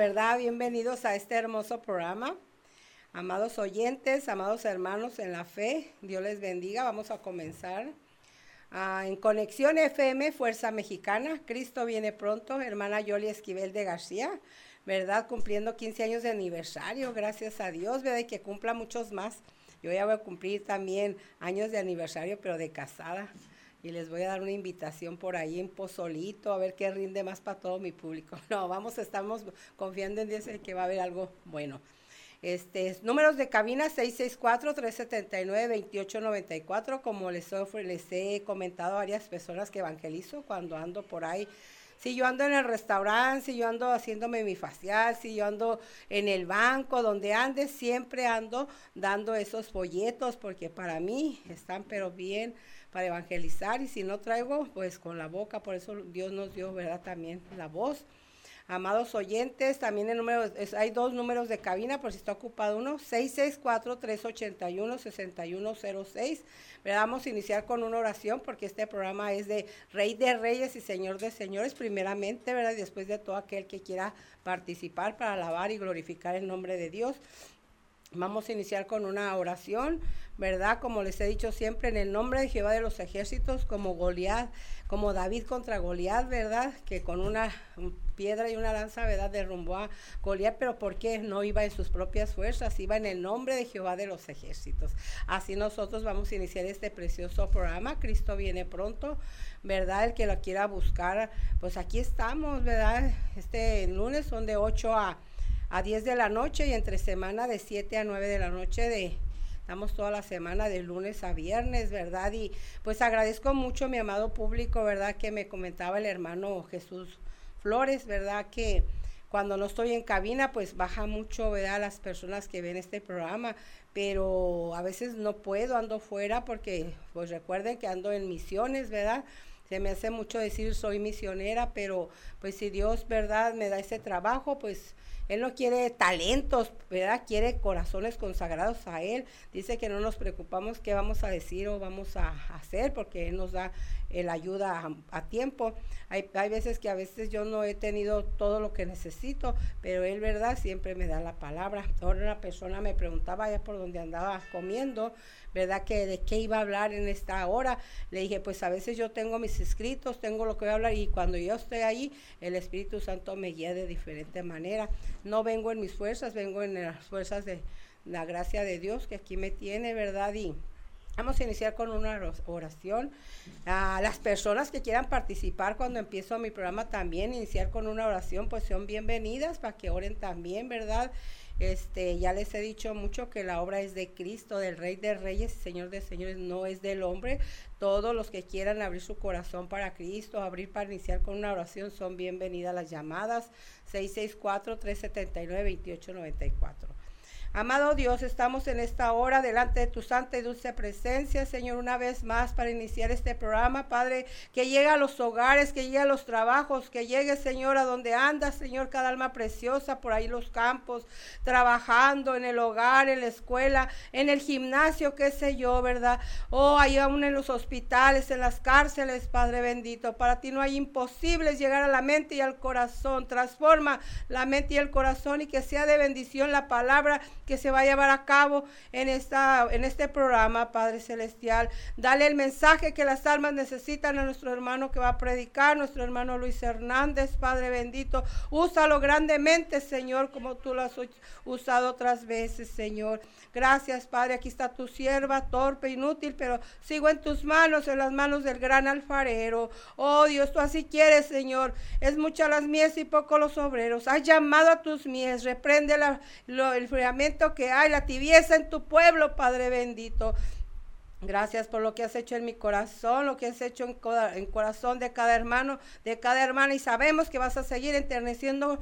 ¿verdad? Bienvenidos a este hermoso programa. Amados oyentes, amados hermanos en la fe, Dios les bendiga. Vamos a comenzar. Ah, en Conexión FM, Fuerza Mexicana, Cristo viene pronto, hermana Yoli Esquivel de García, ¿verdad? Cumpliendo 15 años de aniversario, gracias a Dios, ¿verdad? Y que cumpla muchos más. Yo ya voy a cumplir también años de aniversario, pero de casada. Y les voy a dar una invitación por ahí en Pozolito, a ver qué rinde más para todo mi público. No, vamos, estamos confiando en Dios que va a haber algo bueno. Este, números de cabina 664-379-2894, como les, les he comentado a varias personas que evangelizo cuando ando por ahí si yo ando en el restaurante, si yo ando haciéndome mi facial, si yo ando en el banco, donde ande, siempre ando dando esos folletos porque para mí están pero bien para evangelizar y si no traigo, pues con la boca, por eso Dios nos dio, ¿verdad? También la voz. Amados oyentes, también el número, hay dos números de cabina por si está ocupado uno, 664-381-6106. Vamos a iniciar con una oración porque este programa es de Rey de Reyes y Señor de Señores, primeramente, ¿verdad? Y después de todo aquel que quiera participar para alabar y glorificar el nombre de Dios. Vamos a iniciar con una oración, ¿verdad? Como les he dicho siempre, en el nombre de Jehová de los ejércitos, como Goliat, como David contra Goliat, ¿verdad? Que con una piedra y una lanza, ¿verdad? Derrumbó a Goliat, pero ¿por qué? No iba en sus propias fuerzas, iba en el nombre de Jehová de los ejércitos. Así nosotros vamos a iniciar este precioso programa. Cristo viene pronto, ¿verdad? El que lo quiera buscar, pues aquí estamos, ¿verdad? Este lunes son de 8 a a 10 de la noche y entre semana de 7 a 9 de la noche de Estamos toda la semana de lunes a viernes, ¿verdad? Y pues agradezco mucho a mi amado público, ¿verdad? Que me comentaba el hermano Jesús Flores, ¿verdad? Que cuando no estoy en cabina, pues baja mucho, ¿verdad? Las personas que ven este programa, pero a veces no puedo, ando fuera porque, pues recuerden que ando en misiones, ¿verdad? Se me hace mucho decir soy misionera, pero pues si Dios, ¿verdad? Me da ese trabajo, pues él no quiere talentos, ¿verdad? Quiere corazones consagrados a Él. Dice que no nos preocupamos qué vamos a decir o vamos a hacer porque Él nos da la ayuda a, tiempo. Hay, hay, veces que a veces yo no he tenido todo lo que necesito, pero Él, ¿verdad? Siempre me da la palabra. Ahora una persona me preguntaba allá por donde andaba comiendo, ¿verdad? Que de qué iba a hablar en esta hora. Le dije, pues a veces yo tengo mis escritos, tengo lo que voy a hablar y cuando yo estoy ahí, el Espíritu Santo me guía de diferente manera. No vengo en mis fuerzas, vengo en las fuerzas de la gracia de Dios que aquí me tiene, ¿verdad? Y Vamos a iniciar con una oración. A las personas que quieran participar cuando empiezo mi programa también, iniciar con una oración, pues son bienvenidas para que oren también, ¿verdad? Este, ya les he dicho mucho que la obra es de Cristo, del Rey de Reyes Señor de Señores, no es del hombre. Todos los que quieran abrir su corazón para Cristo, abrir para iniciar con una oración, son bienvenidas las llamadas 664-379-2894. Amado Dios, estamos en esta hora delante de tu santa y dulce presencia, Señor, una vez más para iniciar este programa, Padre, que llegue a los hogares, que llegue a los trabajos, que llegue, Señor, a donde anda, Señor, cada alma preciosa, por ahí los campos, trabajando en el hogar, en la escuela, en el gimnasio, qué sé yo, ¿verdad? Oh, ahí aún en los hospitales, en las cárceles, Padre bendito. Para ti no hay imposibles llegar a la mente y al corazón. Transforma la mente y el corazón y que sea de bendición la palabra que se va a llevar a cabo en, esta, en este programa, Padre Celestial. Dale el mensaje que las almas necesitan a nuestro hermano que va a predicar, nuestro hermano Luis Hernández, Padre bendito. Úsalo grandemente, Señor, como tú lo has usado otras veces, Señor. Gracias, Padre. Aquí está tu sierva, torpe, inútil, pero sigo en tus manos, en las manos del gran alfarero. Oh Dios, tú así quieres, Señor. Es mucha las mies y poco los obreros. Has llamado a tus mies, reprende la, el enfriamiento que hay, la tibieza en tu pueblo, Padre bendito. Gracias por lo que has hecho en mi corazón, lo que has hecho en, en corazón de cada hermano, de cada hermana. Y sabemos que vas a seguir enterneciendo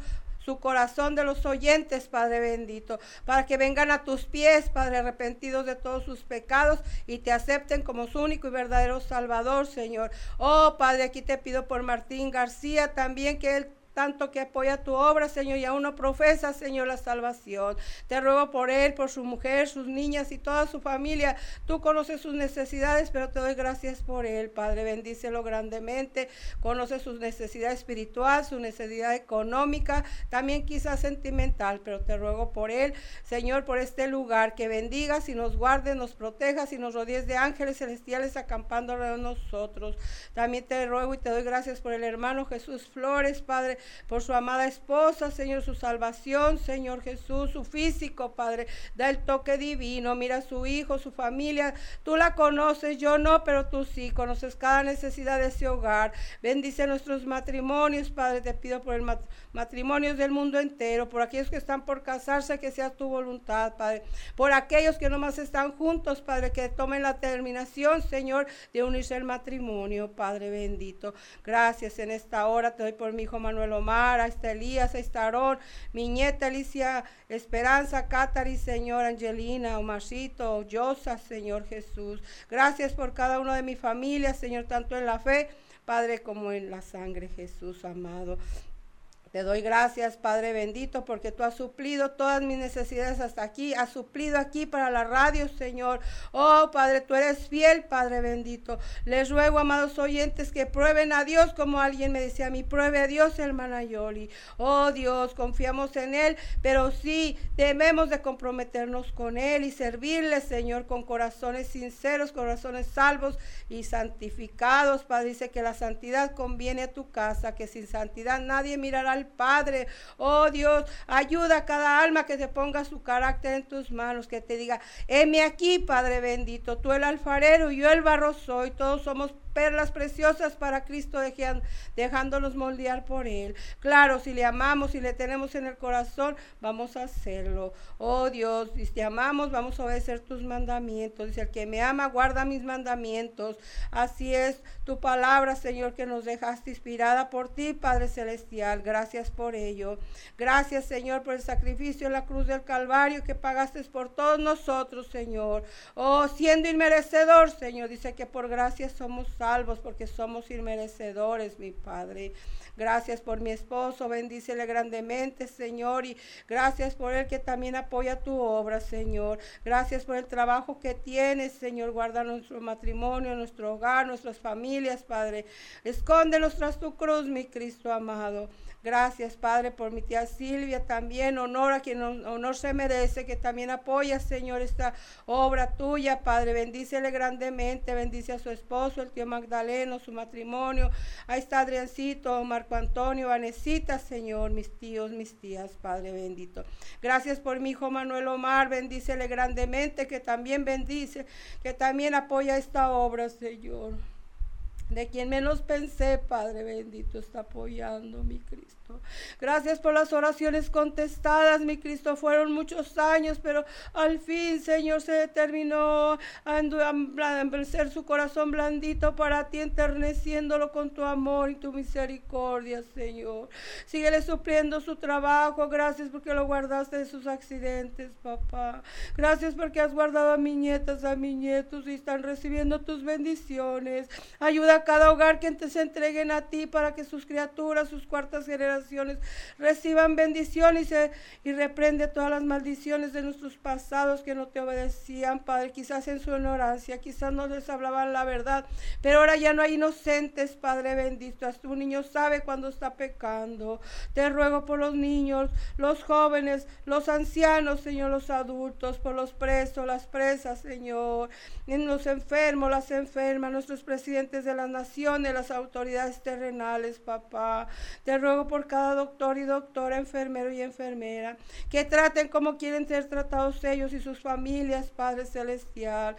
su corazón de los oyentes, Padre bendito, para que vengan a tus pies, Padre, arrepentidos de todos sus pecados y te acepten como su único y verdadero Salvador, Señor. Oh, Padre, aquí te pido por Martín García también que él tanto que apoya tu obra, Señor, y aún no profesa, Señor, la salvación. Te ruego por él, por su mujer, sus niñas y toda su familia. Tú conoces sus necesidades, pero te doy gracias por él, Padre. Bendícelo grandemente. Conoce sus necesidades espiritual, su necesidad económica, también quizás sentimental, pero te ruego por él, Señor, por este lugar, que bendigas y nos guardes, nos protejas y nos rodees de ángeles celestiales acampando alrededor de nosotros. También te ruego y te doy gracias por el hermano Jesús Flores, Padre, por su amada esposa, Señor, su salvación, Señor Jesús, su físico, Padre, da el toque divino, mira su hijo, su familia, tú la conoces, yo no, pero tú sí, conoces cada necesidad de ese hogar. Bendice nuestros matrimonios, Padre, te pido por el matrimonio del mundo entero, por aquellos que están por casarse, que sea tu voluntad, Padre, por aquellos que nomás están juntos, Padre, que tomen la terminación, Señor, de unirse al matrimonio, Padre bendito. Gracias en esta hora, te doy por mi hijo Manuel Omar, a esta Elías, mi nieta Alicia Esperanza, Catari, Señor, Angelina, Omarcito, Yosa, Señor Jesús. Gracias por cada uno de mi familia, Señor, tanto en la fe, Padre, como en la sangre, Jesús amado. Te doy gracias, Padre bendito, porque tú has suplido todas mis necesidades hasta aquí, has suplido aquí para la radio, Señor. Oh, Padre, tú eres fiel, Padre bendito. Les ruego, amados oyentes, que prueben a Dios, como alguien me decía a mí, pruebe a Dios, hermana Yoli. Oh, Dios, confiamos en Él, pero sí debemos de comprometernos con Él y servirle, Señor, con corazones sinceros, corazones salvos y santificados. Padre, dice que la santidad conviene a tu casa, que sin santidad nadie mirará Padre. Oh Dios, ayuda a cada alma que se ponga su carácter en tus manos, que te diga, heme aquí, Padre bendito, tú el alfarero yo el barro soy, todos somos perlas preciosas para Cristo, dejándonos moldear por Él. Claro, si le amamos y le tenemos en el corazón, vamos a hacerlo. Oh Dios, si te amamos, vamos a obedecer tus mandamientos. Dice, el que me ama, guarda mis mandamientos. Así es tu palabra, Señor, que nos dejaste inspirada por ti, Padre Celestial. Gracias por ello. Gracias, Señor, por el sacrificio en la cruz del Calvario que pagaste por todos nosotros, Señor. Oh, siendo inmerecedor, Señor, dice que por gracia somos salvos porque somos inmerecedores, mi Padre. Gracias por mi esposo, bendícele grandemente, Señor, y gracias por él que también apoya tu obra, Señor. Gracias por el trabajo que tienes, Señor. Guarda nuestro matrimonio, nuestro hogar, nuestras familias, Padre. Escóndelos tras tu cruz, mi Cristo amado. Gracias, Padre, por mi tía Silvia también. Honor a quien honor se merece, que también apoya, Señor, esta obra tuya, Padre. Bendícele grandemente. Bendice a su esposo, el tío Magdaleno, su matrimonio. Ahí está Adriancito, Marco Antonio, Vanesita, Señor, mis tíos, mis tías, Padre bendito. Gracias por mi hijo Manuel Omar. Bendícele grandemente, que también bendice, que también apoya esta obra, Señor. De quien menos pensé, Padre bendito, está apoyando mi Cristo. Gracias por las oraciones contestadas, mi Cristo. Fueron muchos años, pero al fin, Señor, se determinó a ser su corazón blandito para ti, enterneciéndolo con tu amor y tu misericordia, Señor. Síguele supliendo su trabajo. Gracias porque lo guardaste de sus accidentes, papá. Gracias porque has guardado a mis nietas, a mis nietos y están recibiendo tus bendiciones. Ayuda a cada hogar que se entreguen a ti para que sus criaturas, sus cuartas generaciones, reciban bendiciones y, reprende todas las maldiciones de nuestros pasados que no te obedecían, Padre, quizás en su ignorancia, quizás no les hablaban la verdad, pero ahora ya no hay inocentes, Padre bendito, hasta un niño sabe cuando está pecando. Te ruego por los niños, los jóvenes, los ancianos, Señor, los adultos, por los presos, las presas, Señor, en los enfermos, las enfermas, nuestros presidentes de las naciones, las autoridades terrenales, papá. Te ruego por cada doctor y doctora, enfermero y enfermera, que traten como quieren ser tratados ellos y sus familias, Padre Celestial.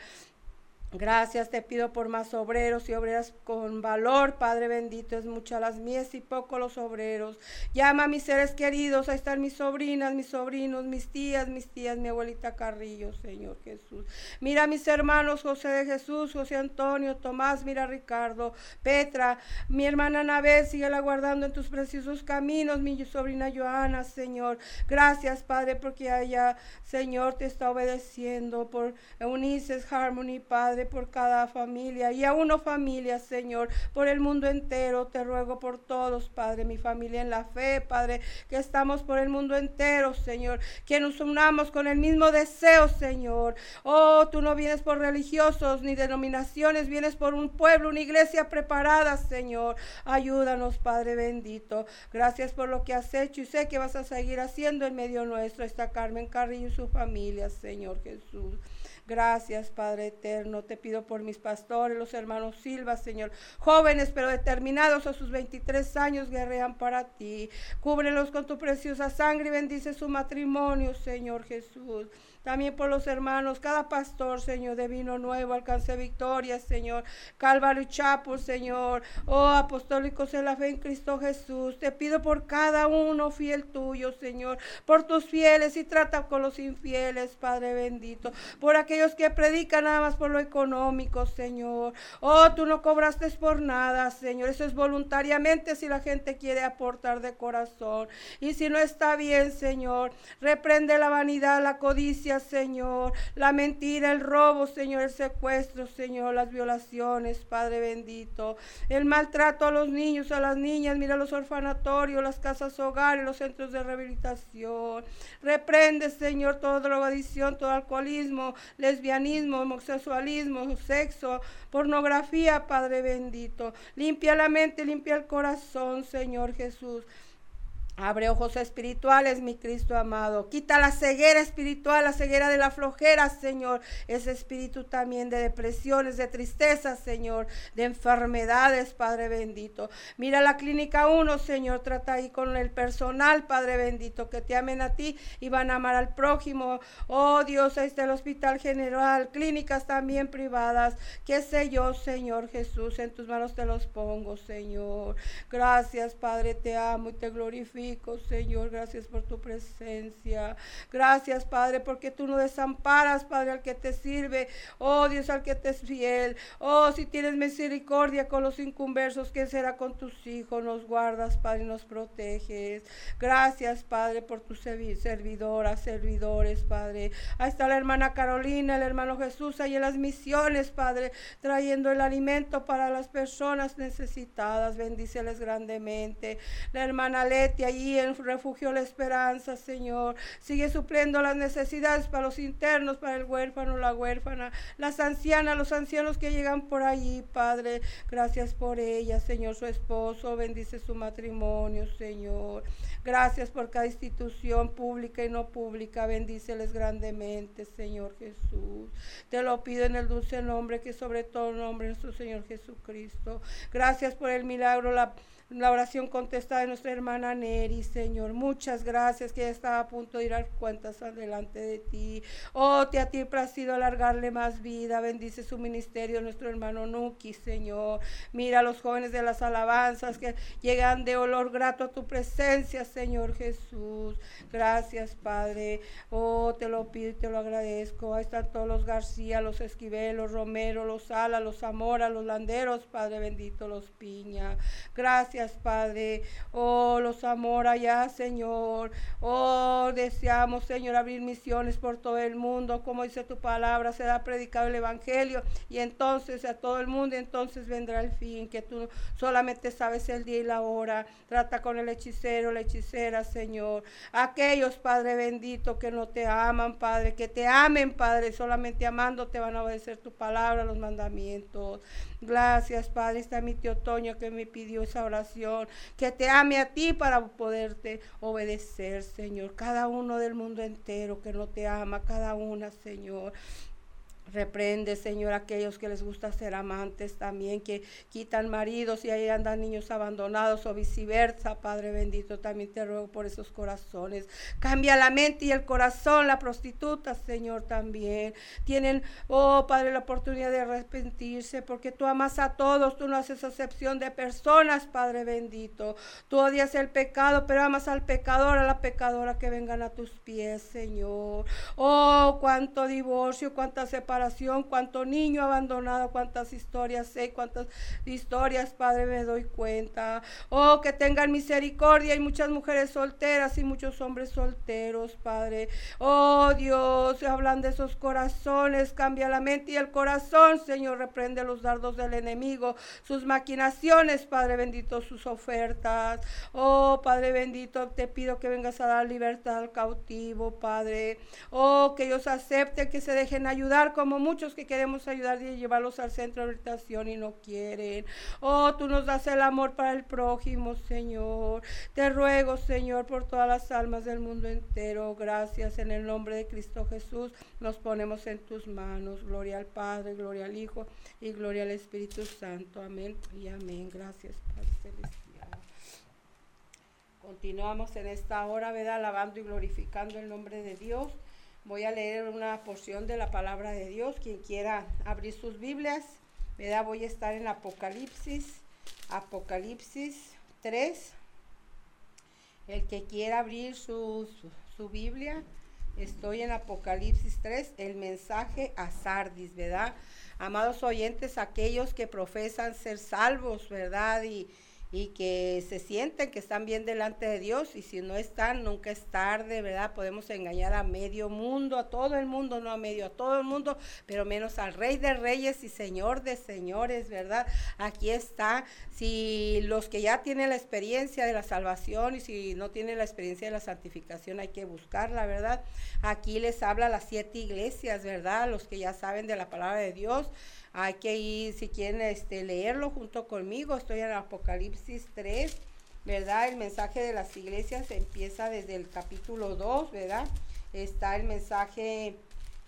Gracias te pido por más obreros y obreras con valor, Padre bendito. Es muchas las mies y poco los obreros. Llama a mis seres queridos. Ahí están mis sobrinas, mis sobrinos, mis tías, mis tías, mi abuelita Carrillo, Señor Jesús. Mira a mis hermanos José de Jesús, José Antonio, Tomás, mira a Ricardo, Petra, mi hermana Anabel, sigue guardando en tus preciosos caminos, mi sobrina Joana, Señor. Gracias, Padre, porque ella, Señor, te está obedeciendo por Eunices Harmony, Padre Por cada familia y a uno familia, Señor, por el mundo entero. Te ruego por todos, Padre, mi familia en la fe, Padre, que estamos por el mundo entero, Señor, que nos unamos con el mismo deseo, Señor. Oh, tú no vienes por religiosos ni denominaciones, vienes por un pueblo, una iglesia preparada, Señor. Ayúdanos, Padre bendito. Gracias por lo que has hecho y sé que vas a seguir haciendo en medio nuestro. Está Carmen Carrillo y su familia, Señor Jesús. Gracias, Padre eterno. Te pido por mis pastores, los hermanos Silva, Señor. Jóvenes, pero determinados a sus 23 años, guerrean para ti. Cúbrelos con tu preciosa sangre y bendice su matrimonio, Señor Jesús. También por los hermanos, cada pastor, Señor, de vino nuevo, alcance victoria, Señor. Calvario Chapo, Señor. Oh, apostólicos en la fe en Cristo Jesús. Te pido por cada uno fiel tuyo, Señor. Por tus fieles y trata con los infieles, Padre bendito. Por aquellos que predican nada más por lo económico, Señor. Oh, tú no cobraste por nada, Señor. Eso es voluntariamente si la gente quiere aportar de corazón. Y si no está bien, Señor, reprende la vanidad, la codicia Señor, la mentira, el robo, Señor, el secuestro, Señor, las violaciones, Padre bendito, el maltrato a los niños, a las niñas, mira los orfanatorios, las casas hogares, los centros de rehabilitación. Reprende, Señor, toda drogadicción, todo alcoholismo, lesbianismo, homosexualismo, sexo, pornografía, Padre bendito. Limpia la mente, limpia el corazón, Señor Jesús. Abre ojos espirituales, mi Cristo amado. Quita la ceguera espiritual, la ceguera de la flojera, Señor. Ese espíritu también de depresiones, de tristeza, Señor, de enfermedades, Padre bendito. Mira la clínica 1, Señor. Trata ahí con el personal, Padre bendito, que te amen a ti y van a amar al prójimo. Oh Dios, ahí está el Hospital General, clínicas también privadas. Qué sé yo, Señor Jesús, en tus manos te los pongo, Señor. Gracias, Padre, te amo y te glorifico. Señor. Gracias por tu presencia. Gracias, Padre, porque tú no desamparas, Padre, al que te sirve. Oh, Dios, al que te es fiel. Oh, si tienes misericordia con los inconversos, ¿qué será con tus hijos? Nos guardas, Padre, y nos proteges. Gracias, Padre, por tus servidoras, servidores, Padre. Ahí está la hermana Carolina, el hermano Jesús, ahí en las misiones, Padre, trayendo el alimento para las personas necesitadas. Bendíceles grandemente. La hermana Leti, ahí y en refugio la esperanza, Señor. Sigue supliendo las necesidades para los internos, para el huérfano, la huérfana, las ancianas, los ancianos que llegan por allí, Padre. Gracias por ella, Señor, su esposo. Bendice su matrimonio, Señor. Gracias por cada institución pública y no pública. Bendíceles grandemente, Señor Jesús. Te lo pido en el dulce nombre que sobre todo nombre nuestro Señor Jesucristo. Gracias por el milagro, la la oración contestada de nuestra hermana Neri, Señor. Muchas gracias que ya estaba a punto de ir a cuentas adelante de ti. Oh, te a ti sido alargarle más vida. Bendice su ministerio, nuestro hermano Nuki, Señor. Mira a los jóvenes de las alabanzas que llegan de olor grato a tu presencia, Señor Jesús. Gracias, Padre. Oh, te lo pido y te lo agradezco. Ahí están todos los García, los Esquivel, los Romero, los Sala, los Zamora, los Landeros, Padre bendito, los Piña. Gracias Padre. Oh, los amor allá, Señor. Oh, deseamos, Señor, abrir misiones por todo el mundo. Como dice tu palabra, se da predicado el Evangelio. Y entonces a todo el mundo, entonces vendrá el fin, que tú solamente sabes el día y la hora. Trata con el hechicero, la hechicera, Señor. Aquellos, Padre bendito, que no te aman, Padre, que te amen, Padre, solamente amando te van a obedecer tu palabra, los mandamientos. Gracias, Padre. Está mi tío Toño que me pidió esa oración. Que te ame a ti para poderte obedecer, Señor. Cada uno del mundo entero que no te ama, cada una, Señor. Reprende, Señor, aquellos que les gusta ser amantes también, que quitan maridos y ahí andan niños abandonados o viceversa. Padre bendito, también te ruego por esos corazones. Cambia la mente y el corazón, la prostituta, Señor, también. Tienen, oh Padre, la oportunidad de arrepentirse porque tú amas a todos, tú no haces excepción de personas, Padre bendito. Tú odias el pecado, pero amas al pecador, a la pecadora que vengan a tus pies, Señor. Oh, cuánto divorcio, cuánta separación cuánto niño abandonado, cuántas historias sé, cuántas historias, Padre, me doy cuenta. Oh, que tengan misericordia. Hay muchas mujeres solteras y muchos hombres solteros, Padre. Oh, Dios, hablan de esos corazones, cambia la mente y el corazón, Señor, reprende los dardos del enemigo, sus maquinaciones, Padre bendito, sus ofertas. Oh, Padre bendito, te pido que vengas a dar libertad al cautivo, Padre. Oh, que ellos acepten, que se dejen ayudar, como muchos que queremos ayudar y llevarlos al centro de habitación y no quieren. Oh, tú nos das el amor para el prójimo, Señor. Te ruego, Señor, por todas las almas del mundo entero. Gracias en el nombre de Cristo Jesús. Nos ponemos en tus manos. Gloria al Padre, gloria al Hijo y gloria al Espíritu Santo. Amén y amén. Gracias, Padre Celestial. Continuamos en esta hora, ¿verdad? Alabando y glorificando el nombre de Dios. Voy a leer una porción de la palabra de Dios. Quien quiera abrir sus Biblias, ¿verdad? Voy a estar en Apocalipsis, Apocalipsis 3. El que quiera abrir su, su, Biblia, estoy en Apocalipsis 3, el mensaje a Sardis, ¿verdad? Amados oyentes, aquellos que profesan ser salvos, ¿verdad? Y, y que se sienten que están bien delante de Dios y si no están, nunca es tarde, ¿verdad? Podemos engañar a medio mundo, a todo el mundo, no a medio, a todo el mundo, pero menos al Rey de Reyes y Señor de Señores, ¿verdad? Aquí está, si los que ya tienen la experiencia de la salvación y si no tienen la experiencia de la santificación hay que buscarla, ¿verdad? Aquí les habla las siete iglesias, ¿verdad? Los que ya saben de la palabra de Dios. Hay que ir, si quieren este, leerlo junto conmigo, estoy en Apocalipsis 3, ¿verdad? El mensaje de las iglesias empieza desde el capítulo 2, ¿verdad? Está el mensaje,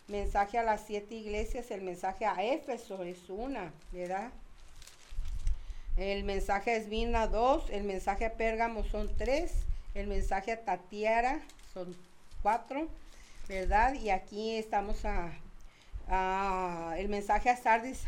mensaje a las siete iglesias, el mensaje a Éfeso es una, ¿verdad? El mensaje a Esmina 2, el mensaje a Pérgamo son tres, el mensaje a Tatiara son cuatro, ¿verdad? Y aquí estamos a Ah, el mensaje a Sardis,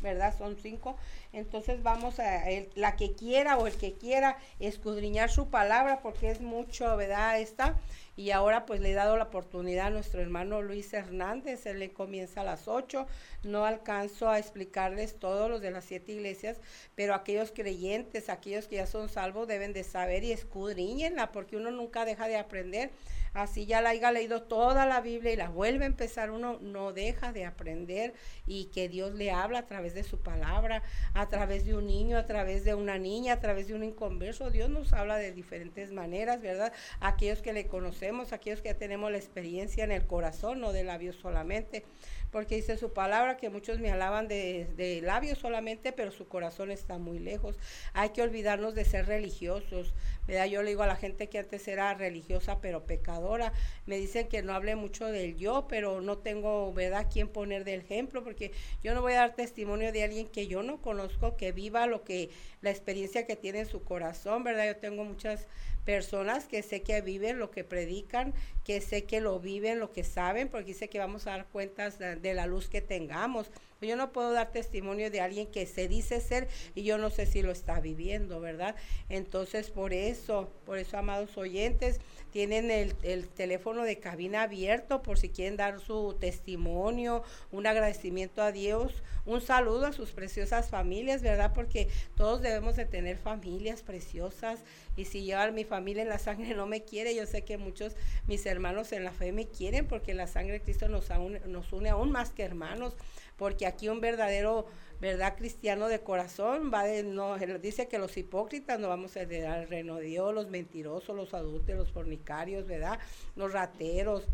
¿verdad? Son cinco. Entonces vamos a la que quiera o el que quiera escudriñar su palabra porque es mucho, ¿verdad? Esta. Y ahora pues le he dado la oportunidad a nuestro hermano Luis Hernández, él le comienza a las ocho. No alcanzo a explicarles todos los de las siete iglesias, pero aquellos creyentes, aquellos que ya son salvos deben de saber y escudriñenla porque uno nunca deja de aprender así ya la haya leído toda la Biblia y la vuelve a empezar, uno no deja de aprender y que Dios le habla a través de su palabra, a través de un niño, a través de una niña, a través de un inconverso. Dios nos habla de diferentes maneras, ¿verdad? Aquellos que le conocemos, aquellos que ya tenemos la experiencia en el corazón, no de labios solamente porque dice su palabra que muchos me alaban de, de, labios solamente, pero su corazón está muy lejos. Hay que olvidarnos de ser religiosos. ¿verdad? Yo le digo a la gente que antes era religiosa, pero pecadora. Me dicen que no hable mucho del yo, pero no tengo, ¿verdad?, quién poner de ejemplo, porque yo no voy a dar testimonio de alguien que yo no conozco, que viva lo que, la experiencia que tiene en su corazón, ¿verdad? Yo tengo muchas personas que sé que viven lo que predican, que sé que lo viven, lo que saben, porque sé que vamos a dar cuentas de, la luz que tengamos. Yo no puedo dar testimonio de alguien que se dice ser y yo no sé si lo está viviendo, ¿verdad? Entonces, por eso, por eso, amados oyentes, tienen el, el, teléfono de cabina abierto por si quieren dar su testimonio, un agradecimiento a Dios, un saludo a sus preciosas familias, ¿verdad? Porque todos debemos de tener familias preciosas y si llevar mi familia en la sangre no me quiere, yo sé que muchos mis hermanos en la fe me quieren porque la sangre de Cristo nos, nos une aún más que hermanos, porque aquí un verdadero verdad cristiano de corazón va de no dice que los hipócritas no vamos a heredar el reino de Dios, los mentirosos, los adultos, los fornicarios, ¿verdad? Los rateros,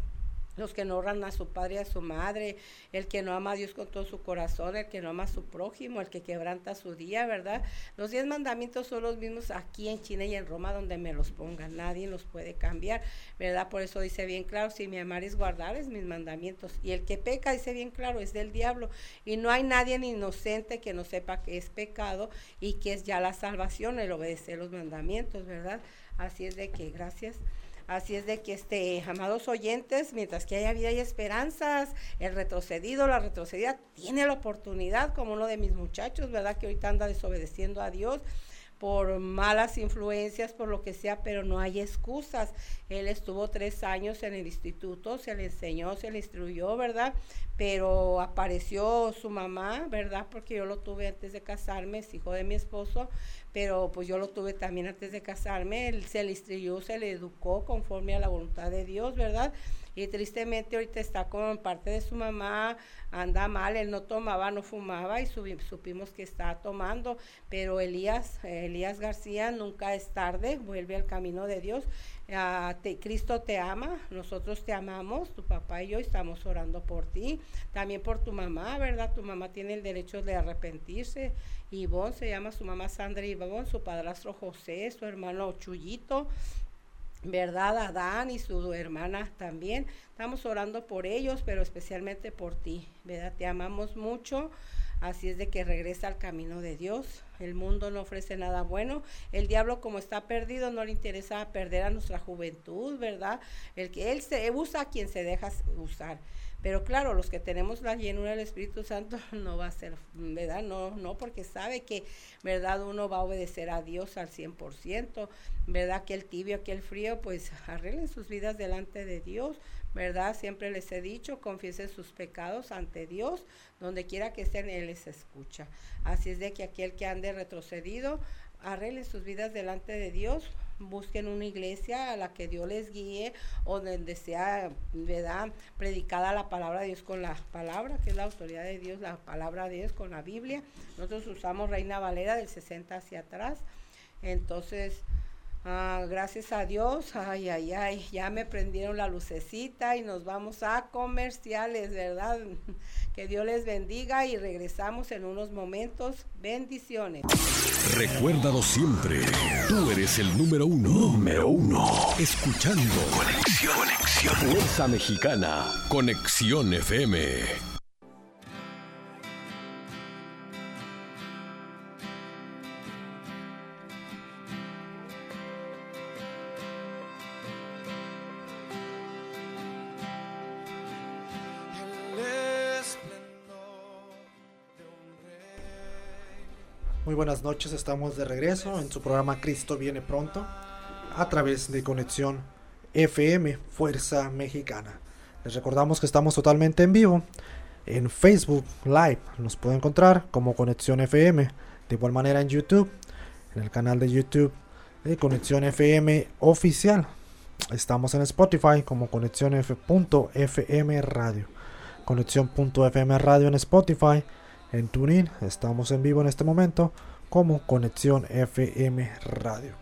los que no honran a su padre y a su madre, el que no ama a Dios con todo su corazón, el que no ama a su prójimo, el que quebranta su día, ¿verdad? Los diez mandamientos son los mismos aquí en China y en Roma donde me los pongan, nadie los puede cambiar, ¿verdad? Por eso dice bien claro, si mi amar es guardar es mis mandamientos, y el que peca, dice bien claro, es del diablo, y no hay nadie inocente que no sepa que es pecado y que es ya la salvación el obedecer los mandamientos, ¿verdad? Así es de que gracias. Así es de que, este, amados oyentes, mientras que haya vida y esperanzas, el retrocedido, la retrocedida, tiene la oportunidad, como uno de mis muchachos, ¿verdad? Que ahorita anda desobedeciendo a Dios por malas influencias, por lo que sea, pero no hay excusas. Él estuvo tres años en el instituto, se le enseñó, se le instruyó, ¿verdad? Pero apareció su mamá, ¿verdad? Porque yo lo tuve antes de casarme, es hijo de mi esposo, pero pues yo lo tuve también antes de casarme. Él se le instruyó, se le educó conforme a la voluntad de Dios, ¿verdad? Y tristemente ahorita está con parte de su mamá, anda mal, él no tomaba, no fumaba y supimos que está tomando, pero Elías, Elías García nunca es tarde, vuelve al camino de Dios. Ah, Cristo te ama, nosotros te amamos, tu papá y yo estamos orando por ti, también por tu mamá, ¿verdad? Tu mamá tiene el derecho de arrepentirse. Ivonne se llama su mamá Sandra Ivonne, su padrastro José, su hermano Chuyito, ¿verdad? Adán y su hermana también. Estamos orando por ellos, pero especialmente por ti, ¿verdad? Te amamos mucho. Así es de que regresa al camino de Dios. El mundo no ofrece nada bueno. El diablo como está perdido no le interesa perder a nuestra juventud, ¿verdad? El que él se usa a quien se deja usar. Pero claro, los que tenemos la llenura del Espíritu Santo no va a ser, ¿verdad? No, no, porque sabe que, ¿verdad? Uno va a obedecer a Dios al 100%, ¿verdad? Que el tibio, que el frío, pues arreglen sus vidas delante de Dios, ¿verdad? Siempre les he dicho, confiesen sus pecados ante Dios, donde quiera que estén, Él les escucha. Así es de que aquel que ande retrocedido, arreglen sus vidas delante de Dios, busquen una iglesia a la que Dios les guíe o donde sea ¿verdad? predicada la palabra de Dios con la palabra, que es la autoridad de Dios, la palabra de Dios con la Biblia. Nosotros usamos Reina Valera del 60 hacia atrás. Entonces, Ah, gracias a Dios, ay, ay, ay, ya me prendieron la lucecita y nos vamos a comerciales, ¿verdad? Que Dios les bendiga y regresamos en unos momentos. Bendiciones. Recuérdalo siempre, tú eres el número uno. Número uno. Escuchando. Conexión, conexión. Fuerza Mexicana. Conexión FM. Muy buenas noches, estamos de regreso en su programa Cristo viene pronto a través de Conexión FM Fuerza Mexicana. Les recordamos que estamos totalmente en vivo en Facebook Live, nos puede encontrar como Conexión FM, de igual manera en YouTube, en el canal de YouTube de Conexión FM Oficial. Estamos en Spotify como Conexión F.FM Radio. Conexión.fm Radio en Spotify en TuneIn. Estamos en vivo en este momento como Conexión FM Radio.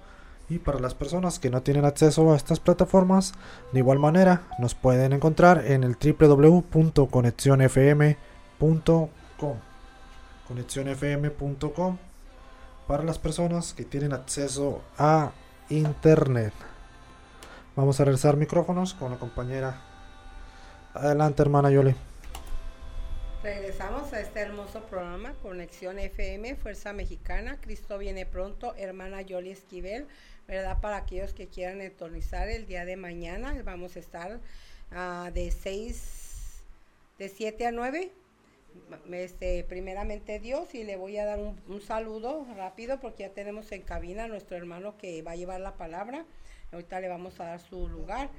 Y para las personas que no tienen acceso a estas plataformas, de igual manera nos pueden encontrar en el www.conexionfm.com. Conexionfm.com para las personas que tienen acceso a internet. Vamos a regresar micrófonos con la compañera. Adelante, hermana Yoli. Regresamos a este hermoso programa, Conexión FM, Fuerza Mexicana, Cristo viene pronto, hermana Yoli Esquivel, ¿verdad? Para aquellos que quieran entonizar el día de mañana, vamos a estar uh, de 6, de 7 a 9, este, primeramente Dios, y le voy a dar un, un saludo rápido porque ya tenemos en cabina a nuestro hermano que va a llevar la palabra, ahorita le vamos a dar su lugar.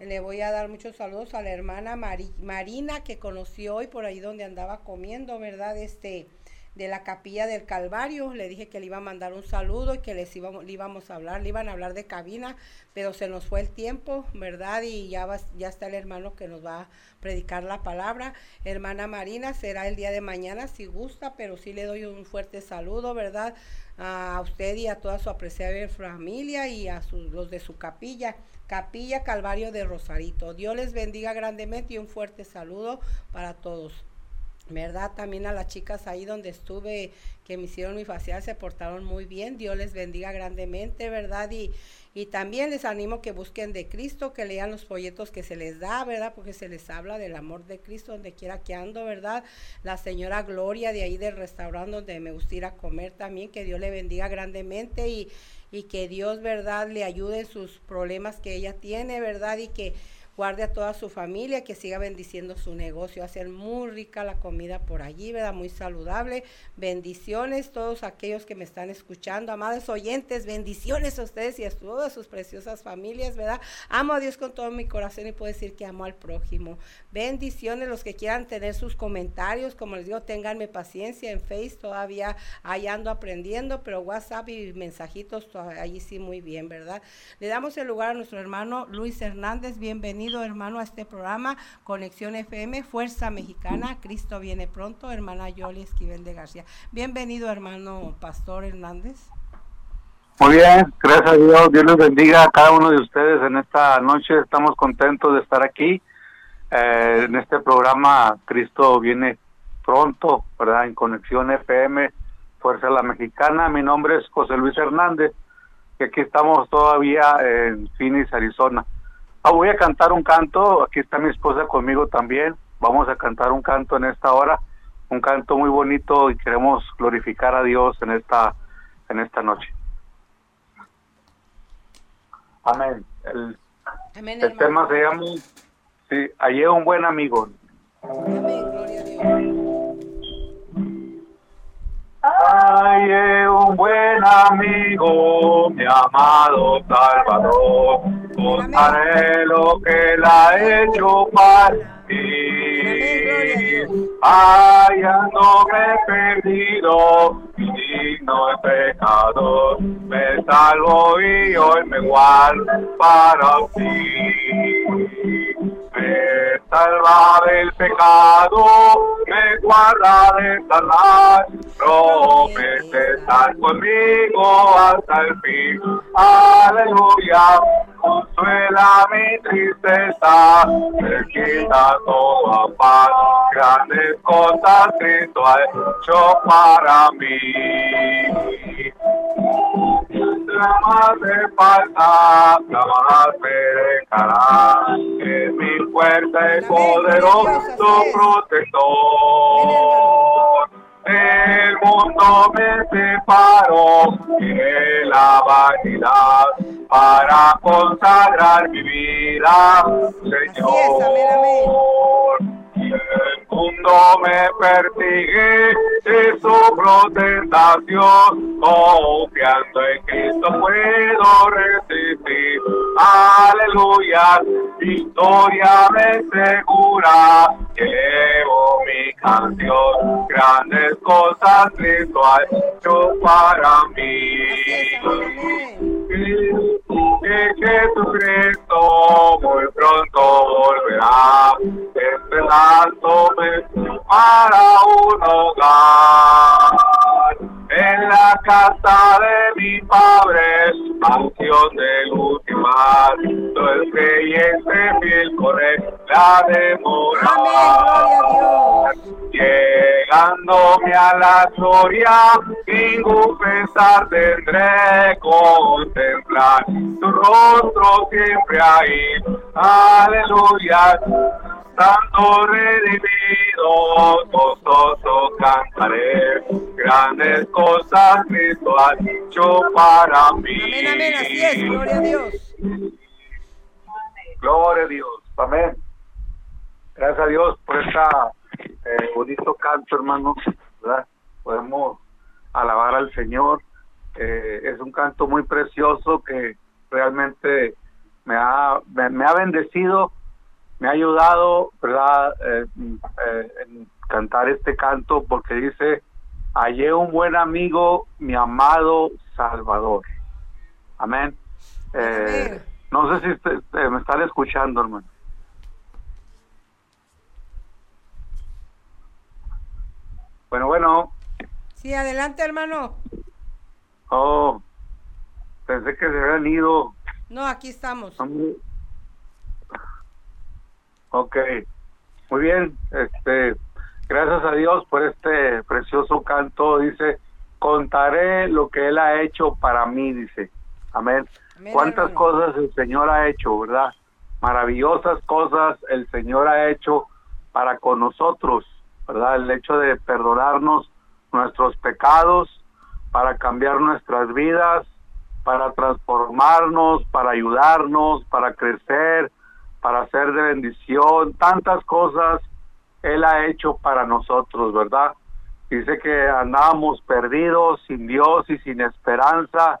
Le voy a dar muchos saludos a la hermana Marina que conocí hoy por ahí donde andaba comiendo, ¿verdad? Este, de la capilla del Calvario. Le dije que le iba a mandar un saludo y que les íbamos, le íbamos a hablar, le iban a hablar de cabina, pero se nos fue el tiempo, ¿verdad? Y ya, va, ya está el hermano que nos va a predicar la palabra. Hermana Marina, será el día de mañana si gusta, pero sí le doy un fuerte saludo, ¿verdad? A usted y a toda su apreciable familia y a los de su capilla. Capilla Calvario de Rosarito. Dios les bendiga grandemente y un fuerte saludo para todos. ¿Verdad? También a las chicas ahí donde estuve que me hicieron mi facial se portaron muy bien. Dios les bendiga grandemente, ¿verdad? Y, y también les animo que busquen de Cristo, que lean los folletos que se les da, ¿verdad? Porque se les habla del amor de Cristo donde quiera que ando, ¿verdad? La señora Gloria de ahí del restaurante donde me gusta ir a comer también, que Dios le bendiga grandemente y, y que Dios, ¿verdad?, le ayude en sus problemas que ella tiene, ¿verdad? Y que guarde a toda su familia, que siga bendiciendo su negocio, hacer muy rica la comida por allí, ¿verdad? Muy saludable. Bendiciones todos aquellos que me están escuchando, amados oyentes, bendiciones a ustedes y a todas sus preciosas familias, ¿verdad? Amo a Dios con todo mi corazón y puedo decir que amo al prójimo. Bendiciones los que quieran tener sus comentarios, como les digo, ténganme paciencia en Face, todavía ahí ando aprendiendo, pero WhatsApp y mensajitos allí sí muy bien, ¿verdad? Le damos el lugar a nuestro hermano Luis Hernández, bienvenido hermano a este programa, Conexión FM, Fuerza Mexicana, Cristo viene pronto, hermana Yoli Esquivel de García. Bienvenido hermano Pastor Hernández. Muy bien, gracias a Dios, Dios les bendiga a cada uno de ustedes en esta noche, estamos contentos de estar aquí eh, en este programa Cristo viene pronto, ¿verdad? En Conexión FM, Fuerza La Mexicana. Mi nombre es José Luis Hernández, y aquí estamos todavía en Phoenix, Arizona. Ah, voy a cantar un canto, aquí está mi esposa conmigo también. Vamos a cantar un canto en esta hora, un canto muy bonito y queremos glorificar a Dios en esta en esta noche. Amén. El, el tema se llama Sí, hallé un buen amigo. Amén, gloria a Dios. Hallé un buen amigo, mi amado Salvador. Contaré lo que él ha hecho para mí. Hallándome perdido, digno de pecador, me salvo y hoy me guardo para ti me salva del pecado, me guarda de Satanás, promete estar conmigo hasta el fin. Aleluya, consuela mi tristeza, me quita toda paz, grandes cosas Cristo ha hecho para mí. La me falta, la dejará, es mi fuerte y poderoso protector. El mundo me separó de la vanidad para consagrar mi vida, Señor. El mundo me persigue de su tentación, confiando en Cristo puedo resistir. Aleluya, victoria me segura, llevo mi canción, grandes cosas Cristo ha hecho para mí que Jesucristo muy pronto volverá, esperándome para un hogar. En la casa de mi padre, mansión del último todo el creyente fiel corre la demora. Llegándome a la gloria, ningún pesar tendré contemplar tu rostro siempre ahí. Aleluya, Santo redimido, gozoso cantaré, grandes cosas Cristo ha dicho para mí. Amén, amén, así es, gloria a Dios. Gloria a Dios, amén. Gracias a Dios por esta eh, bonito canto, hermano, ¿verdad? Podemos alabar al Señor. Eh, es un canto muy precioso que realmente me ha, me, ha bendecido, me ha ayudado, ¿verdad?, eh, eh, en cantar este canto porque dice, hallé un buen amigo, mi amado Salvador. Amén. no sé si me están escuchando, hermano. Bueno, bueno. Sí, adelante, hermano. Oh, pensé que se habían ido. No, aquí estamos. Ok, muy bien. Este, gracias a Dios por este precioso canto. Dice, contaré lo que Él ha hecho para mí, dice. Amén. Cuántas cosas el Señor ha hecho, ¿verdad? Maravillosas cosas el Señor ha hecho para con nosotros. ¿verdad? El hecho de perdonarnos nuestros pecados, para cambiar nuestras vidas, para transformarnos, para ayudarnos, para crecer, para ser de bendición, tantas cosas Él ha hecho para nosotros, ¿verdad? Dice que andábamos perdidos, sin Dios y sin esperanza.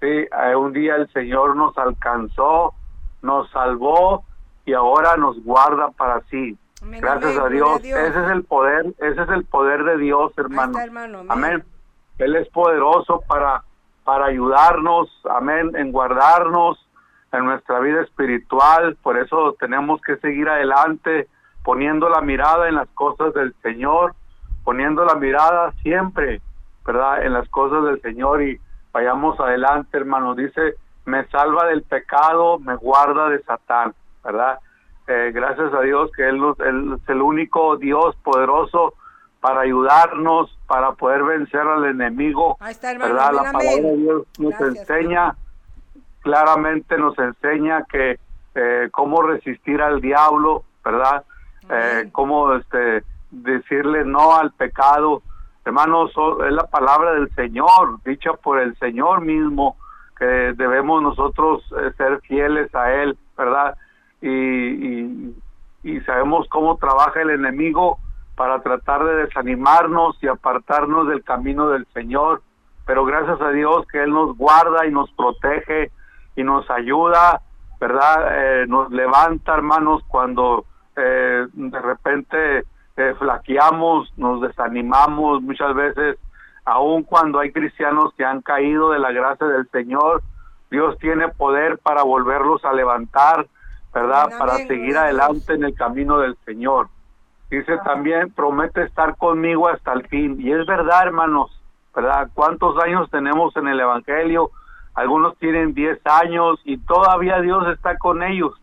Sí, eh, un día el Señor nos alcanzó, nos salvó y ahora nos guarda para sí. Gracias a, Dios. Ese es el poder, ese es el poder de Dios, hermano. amén. Él es poderoso para para ayudarnos, amén, en guardarnos en nuestra vida espiritual. Por eso tenemos que seguir adelante, poniendo la mirada en las cosas del Señor, poniendo la mirada siempre, ¿verdad?, en las cosas del Señor y vayamos adelante, hermano. Dice, me salva del pecado, me guarda de Satán, ¿verdad? Eh, gracias a Dios que él, él es el único Dios poderoso para ayudarnos, para poder vencer al enemigo. ¿verdad? La palabra de Dios nos enseña, claramente nos enseña que eh, cómo resistir al diablo, ¿verdad? Eh, cómo este, decirle no al pecado. Hermanos, es la palabra del Señor, dicha por el Señor mismo, que debemos nosotros eh, ser fieles a Él, ¿verdad? y, y sabemos cómo trabaja el enemigo para tratar de desanimarnos y apartarnos del camino del Señor. Pero gracias a Dios que Él nos guarda y nos protege y nos ayuda, ¿verdad? Eh, nos levanta, hermanos, cuando eh, de repente eh, flaqueamos, nos desanimamos muchas veces, aun cuando hay cristianos que han caído de la gracia del Señor, Dios tiene poder para volverlos a levantar, ¿verdad? Para seguir adelante en el camino del Señor. Dice también, promete estar conmigo hasta el fin. Y es verdad, hermanos, ¿verdad? ¿Cuántos años tenemos en el Evangelio? Algunos tienen 10 años y todavía Dios está con ellos.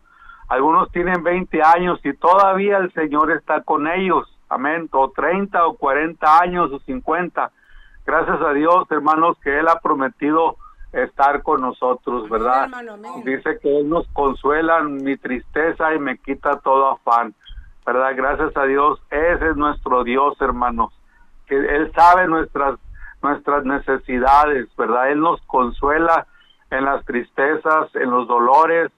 Algunos tienen 20 años y todavía el Señor está con ellos. Amén. O 30 o 40 años o 50. Gracias a Dios, hermanos, que Él ha prometido estar con nosotros, ¿verdad? Dice que Él nos consuela en mi tristeza y me quita todo afán. ¿verdad? Gracias a Dios, ese es nuestro Dios, hermanos, que Él sabe nuestras, nuestras necesidades, ¿verdad? Él nos consuela en las tristezas, en los dolores,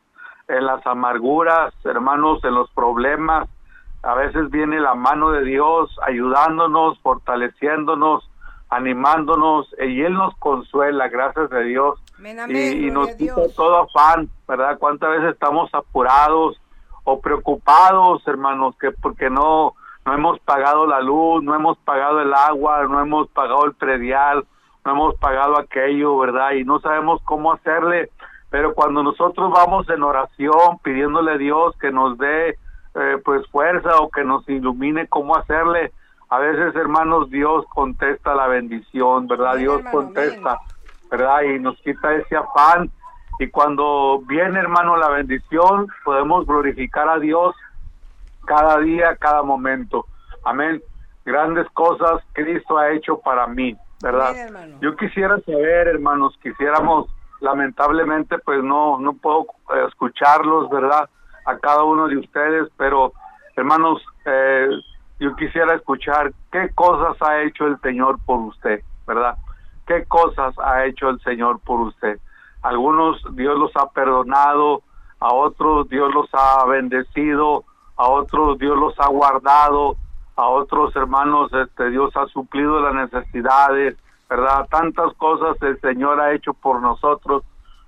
en las amarguras, hermanos, en los problemas. A veces viene la mano de Dios ayudándonos, fortaleciéndonos, animándonos, y Él nos consuela, gracias a Dios. y, y nos quita todo afán, ¿verdad? ¿Cuántas veces estamos apurados, o preocupados, hermanos, que porque no no hemos pagado la luz, no hemos pagado el agua, no hemos pagado el predial, no hemos pagado aquello, ¿verdad? Y no sabemos cómo hacerle, pero cuando nosotros vamos en oración pidiéndole a Dios que nos dé eh, pues fuerza o que nos ilumine cómo hacerle, a veces, hermanos, Dios contesta la bendición, ¿verdad? Dios contesta, ¿verdad? Y nos quita ese afán y cuando viene, hermano, la bendición, podemos glorificar a Dios cada día, cada momento. Amén. Grandes cosas Cristo ha hecho para mí, ¿verdad? Yo quisiera saber, hermanos, quisiéramos, lamentablemente, pues no, no puedo eh, escucharlos, ¿verdad? A cada uno de ustedes, pero, hermanos, eh, yo quisiera escuchar qué cosas ha hecho el Señor por usted, ¿verdad? ¿Qué cosas ha hecho el Señor por usted? algunos Dios los ha perdonado, a otros Dios los ha bendecido, a otros Dios los ha guardado, a otros hermanos este Dios ha suplido las necesidades, ¿verdad? Tantas cosas el Señor ha hecho por nosotros.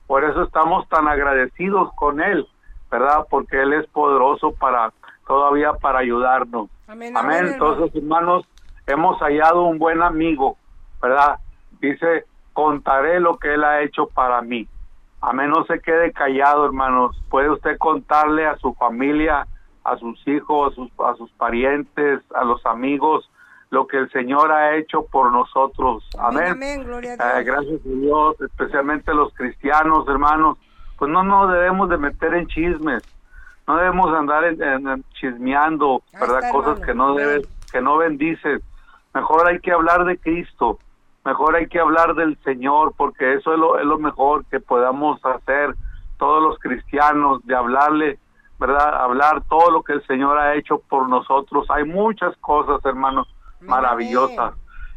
Por eso estamos tan agradecidos con él, ¿verdad? Porque él es poderoso para todavía para ayudarnos. Amén. amén. Entonces, hermanos, hemos hallado un buen amigo, ¿verdad? Dice contaré lo que Él ha hecho para mí. Amén, no se quede callado, hermanos. Puede usted contarle a su familia, a sus hijos, a sus, a sus parientes, a los amigos, lo que el Señor ha hecho por nosotros. Amén. amén gloria a eh, Dios. gracias a Dios, especialmente los cristianos, hermanos. Pues no nos debemos de meter en chismes, no debemos andar en, chismeando, ¿verdad? Cosas que no deben, que no bendicen. Mejor hay que hablar de Cristo mejor hay que hablar del Señor, porque eso es lo, es lo mejor que podamos hacer todos los cristianos, de hablarle, ¿verdad? Hablar todo lo que el Señor ha hecho por nosotros. Hay muchas cosas, hermanos, maravillosas.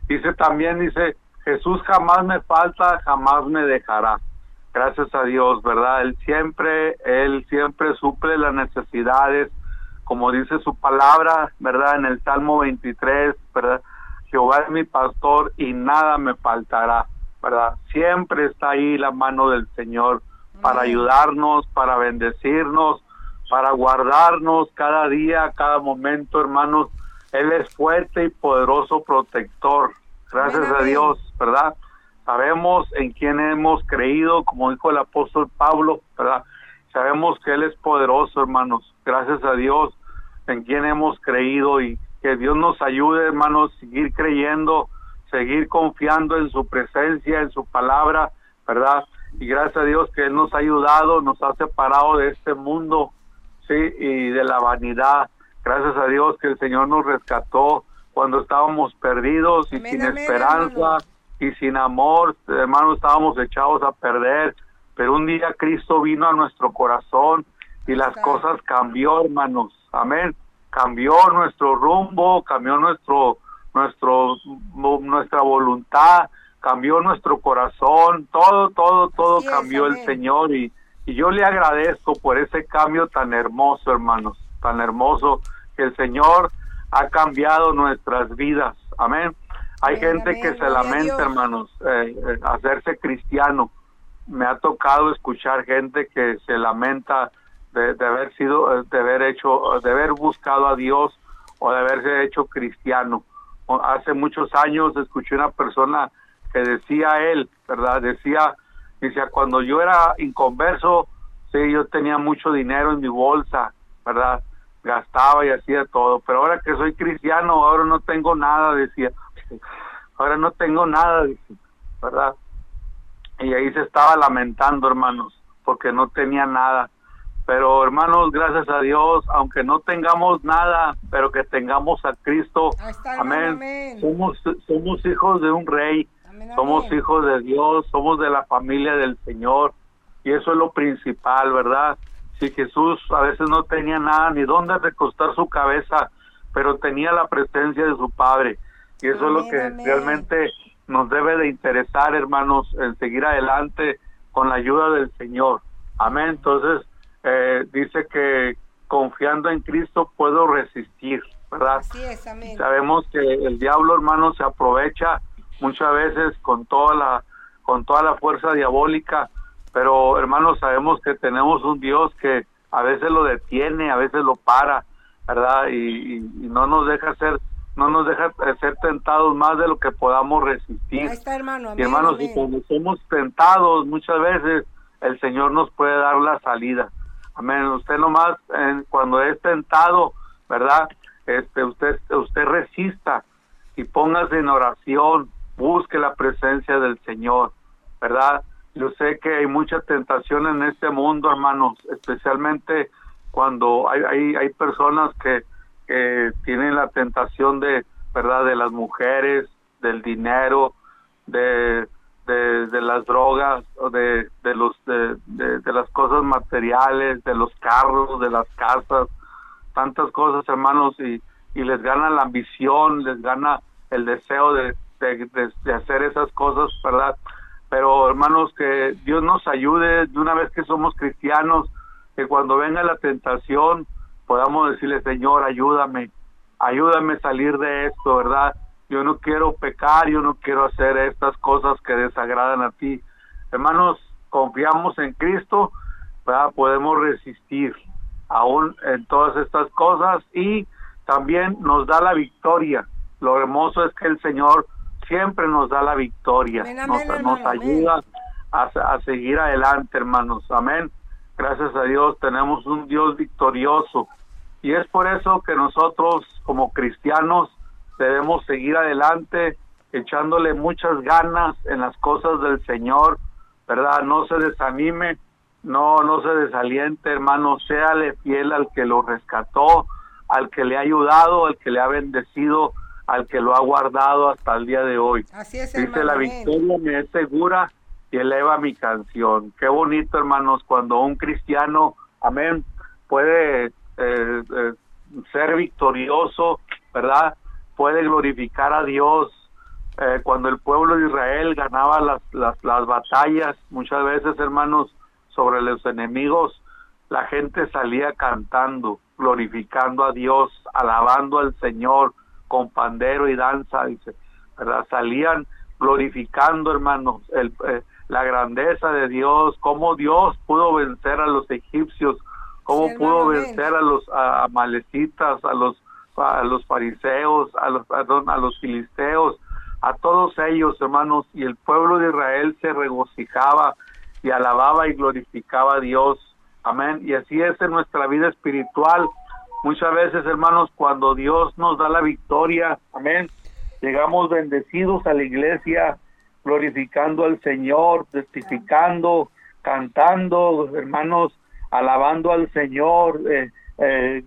Dice también, dice, Jesús jamás me falta, jamás me dejará. gracias a Dios, ¿verdad? Él siempre, Él siempre suple las necesidades, como dice su palabra, ¿verdad? En el Salmo 23, ¿verdad? Jehová es mi pastor y nada me faltará, ¿verdad? Siempre está ahí la mano del Señor para ayudarnos, para bendecirnos, para guardarnos cada día, cada momento, hermanos. Él es fuerte y poderoso protector. Gracias a Dios, ¿verdad? Sabemos en quién hemos creído, como dijo el apóstol Pablo, ¿verdad? Sabemos que Él es poderoso, hermanos. Gracias a Dios en quién hemos creído y que Dios nos ayude, hermanos, seguir creyendo, seguir confiando en su presencia, en su palabra, ¿verdad? Y gracias a Dios que Él nos ha ayudado, nos ha separado de este mundo, sí, y de la vanidad. Gracias a Dios que el Señor nos rescató cuando estábamos perdidos y sin esperanza y sin amor, hermanos, estábamos echados a perder. Pero un día Cristo vino a nuestro corazón y las cosas cambió, hermanos. Amén. Cambió nuestro rumbo, cambió nuestro nuestro nuestra voluntad, cambió nuestro corazón, todo todo todo cambió el Señor y y yo le agradezco por ese cambio tan hermoso, hermanos, tan hermoso que el Señor ha cambiado nuestras vidas. Amén. Hay gente que se lamenta, hermanos, eh, eh, hacerse cristiano. Me ha tocado escuchar gente que se lamenta de, haber sido, eh, de haber hecho, de haber buscado a Dios o de haberse hecho cristiano. Hace muchos años escuché una persona que decía él, ¿verdad? Decía, decía, cuando yo era inconverso, sí, yo tenía mucho dinero en mi bolsa, ¿verdad? Gastaba y hacía todo, pero ahora que soy cristiano, ahora no tengo nada, decía ahora no tengo nada, ¿verdad? Y ahí se estaba lamentando, hermanos, porque no tenía nada. Pero hermanos, gracias a Dios, aunque no tengamos nada, pero que tengamos a Cristo, amén. Somos, somos hijos de un rey, somos hijos de Dios, somos de la familia del Señor, y eso es lo principal, ¿verdad? Si Jesús a veces no tenía nada ni dónde recostar su cabeza, pero tenía la presencia de su Padre y eso es lo que realmente nos debe de interesar, hermanos, en seguir adelante con la ayuda del Señor. Amén. Entonces, eh, dice que confiando en Cristo puedo resistir, ¿verdad? Así es, amén. Sabemos que el diablo, hermanos, se aprovecha muchas veces con toda la con toda la fuerza diabólica, pero hermanos, sabemos que tenemos un Dios que a veces lo detiene, a veces lo para, ¿verdad? Y, y no nos deja ser no nos deja ser tentados más de lo que podamos resistir. hermano. y hermanos, y cuando somos tentados muchas veces, el Señor nos puede dar la salida. Amén. Usted nomás, cuando es tentado, ¿verdad? Este, usted, usted resista y póngase en oración, busque la presencia del Señor, ¿verdad? Yo sé que hay mucha tentación en este mundo, hermanos, especialmente cuando hay, hay, hay personas que que tienen la tentación de, ¿verdad?, de las mujeres, del dinero, de, de, las drogas, de, de, los, de, de, las cosas materiales, de los carros, de las casas, tantas cosas, hermanos, y, y les gana la ambición, les gana el deseo de, de, hacer esas cosas, ¿verdad? Pero, hermanos, que Dios nos ayude de una vez que somos cristianos, que cuando venga la tentación, podamos decirle, Señor, ayúdame, ayúdame a salir de esto, ¿verdad? Yo no quiero pecar, yo no quiero hacer estas cosas que desagradan a ti. Hermanos, confiamos en Cristo, ¿verdad? podemos resistir aún en todas estas cosas y también nos da la victoria. Lo hermoso es que el Señor siempre nos da la victoria, nos, ayuda a, a seguir adelante, hermanos. Amén. Gracias a Dios tenemos un Dios victorioso y es por eso que nosotros como cristianos debemos seguir adelante echándole muchas ganas en las cosas del Señor, ¿verdad? No se desanime, no no se desaliente, hermano, séale fiel al que lo rescató, al que le ha ayudado, al que le ha bendecido, al que lo ha guardado hasta el día de hoy. Así es, Dice la victoria me es segura y eleva mi canción. Qué bonito, hermanos, cuando un cristiano, amén, puede eh, eh, ser victorioso, ¿verdad? Puede glorificar a Dios eh, cuando el pueblo de Israel ganaba las, las, las batallas, muchas veces, hermanos, sobre los enemigos, la gente salía cantando, glorificando a Dios, alabando al Señor con pandero y danza, dice, ¿verdad? Salían glorificando, hermanos, el, eh, la grandeza de Dios, cómo Dios pudo vencer a los egipcios, cómo pudo vencer a los amalecitas, a los a los fariseos, a los perdón, a los filisteos, a todos ellos, hermanos, y el pueblo de Israel se regocijaba y alababa y glorificaba a Dios. Amén. Y así es en nuestra vida espiritual. Muchas veces, hermanos, cuando Dios nos da la victoria, amén, llegamos bendecidos a la iglesia, glorificando al Señor, testificando, cantando, hermanos, alabando al Señor, eh, eh,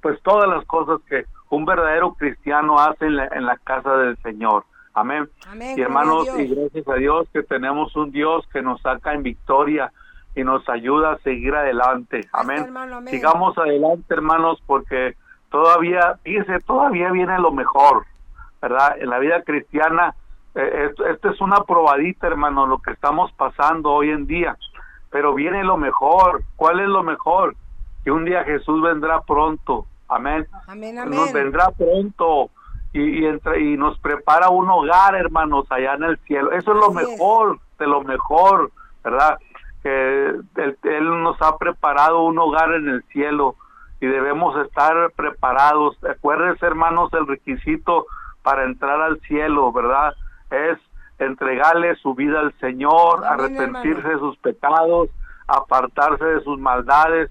pues todas las cosas que un verdadero cristiano hace en la, casa del Señor. Amén. y hermanos, y gracias a Dios que tenemos un Dios que nos saca en victoria y nos ayuda a seguir adelante. Amén. Sigamos adelante, hermanos, porque todavía, fíjese, todavía viene lo mejor, ¿verdad? En la vida cristiana, eh, esto, es una probadita, hermano, lo que estamos pasando hoy en día. Pero viene lo mejor. ¿Cuál es lo mejor? Que un día Jesús vendrá pronto. Amén. Nos vendrá pronto y, y, nos prepara un hogar, hermanos, allá en el cielo. Eso es lo mejor, de lo mejor, ¿verdad? Que él, nos ha preparado un hogar en el cielo y debemos estar preparados. Acuérdense, hermanos, el requisito para entrar al cielo, ¿verdad? Es entregarle su vida al Señor, arrepentirse de sus pecados, apartarse de sus maldades,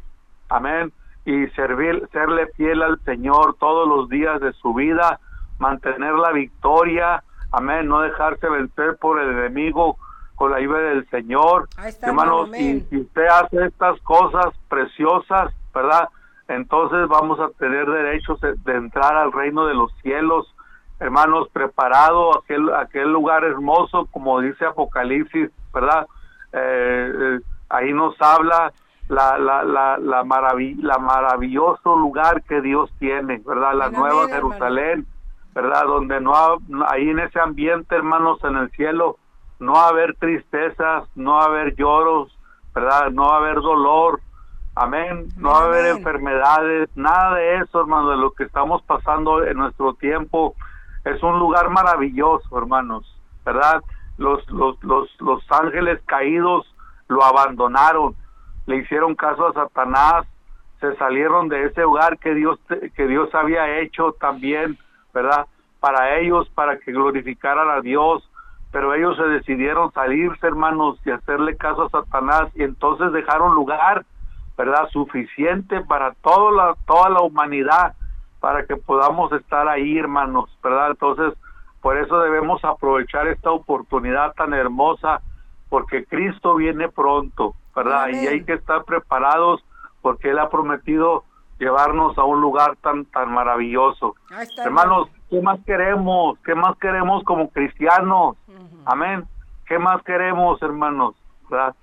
amén, y servir, serle fiel al Señor todos los días de su vida, mantener la victoria, amén, no dejarse vencer por el enemigo con la ayuda del Señor. Hermanos, y si usted hace estas cosas preciosas, ¿verdad? Entonces vamos a tener derechos de entrar al reino de los cielos hermanos, preparado aquel, aquel lugar hermoso, como dice Apocalipsis, ¿verdad? Eh, eh, ahí nos habla la, la, la, la, la maravilloso lugar que Dios tiene, ¿verdad? La nueva Jerusalén, ¿verdad? Donde no, ahí en ese ambiente, hermanos, en el cielo, no va a haber tristezas, no va a haber lloros, ¿verdad? No va a haber dolor, amén, no va a haber enfermedades, nada de eso, hermano, de lo que estamos pasando en nuestro tiempo, es un lugar maravilloso, hermanos, ¿verdad? Los, los, los, los ángeles caídos lo abandonaron, le hicieron caso a Satanás, se salieron de ese hogar que Dios, que Dios había hecho también, ¿verdad? Para ellos, para que glorificaran a Dios, pero ellos se decidieron salirse, hermanos, y hacerle caso a Satanás, y entonces dejaron lugar, ¿verdad? Suficiente para toda la, toda la humanidad para que podamos estar ahí, hermanos, ¿verdad? Entonces, por eso debemos aprovechar esta oportunidad tan hermosa, porque Cristo viene pronto, ¿verdad? Y hay que estar preparados porque Él ha prometido llevarnos a un lugar tan tan maravilloso. Hermanos, ¿qué más queremos? ¿Qué más queremos como cristianos? Amén. ¿Qué más queremos, hermanos? ¿verdad?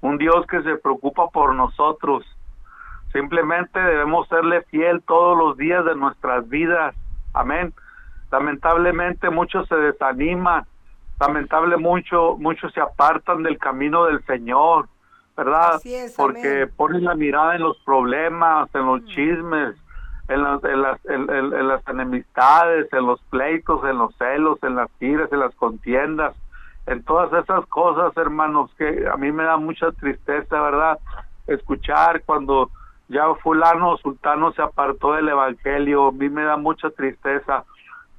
Un Dios que se preocupa por nosotros, Simplemente debemos serle fiel todos los días de nuestras vidas. Amén. Lamentablemente muchos se desaniman. Lamentable mucho, muchos se apartan del camino del Señor, ¿verdad? Porque ponen la mirada en los problemas, en los mm. chismes, en las, en, las, en, las enemistades, en los pleitos, en los celos, en las tiras, en las contiendas, en todas esas cosas, hermanos, que a mí me da mucha tristeza, ¿verdad? Escuchar cuando ya fulano sultano se apartó del evangelio, a mí me da mucha tristeza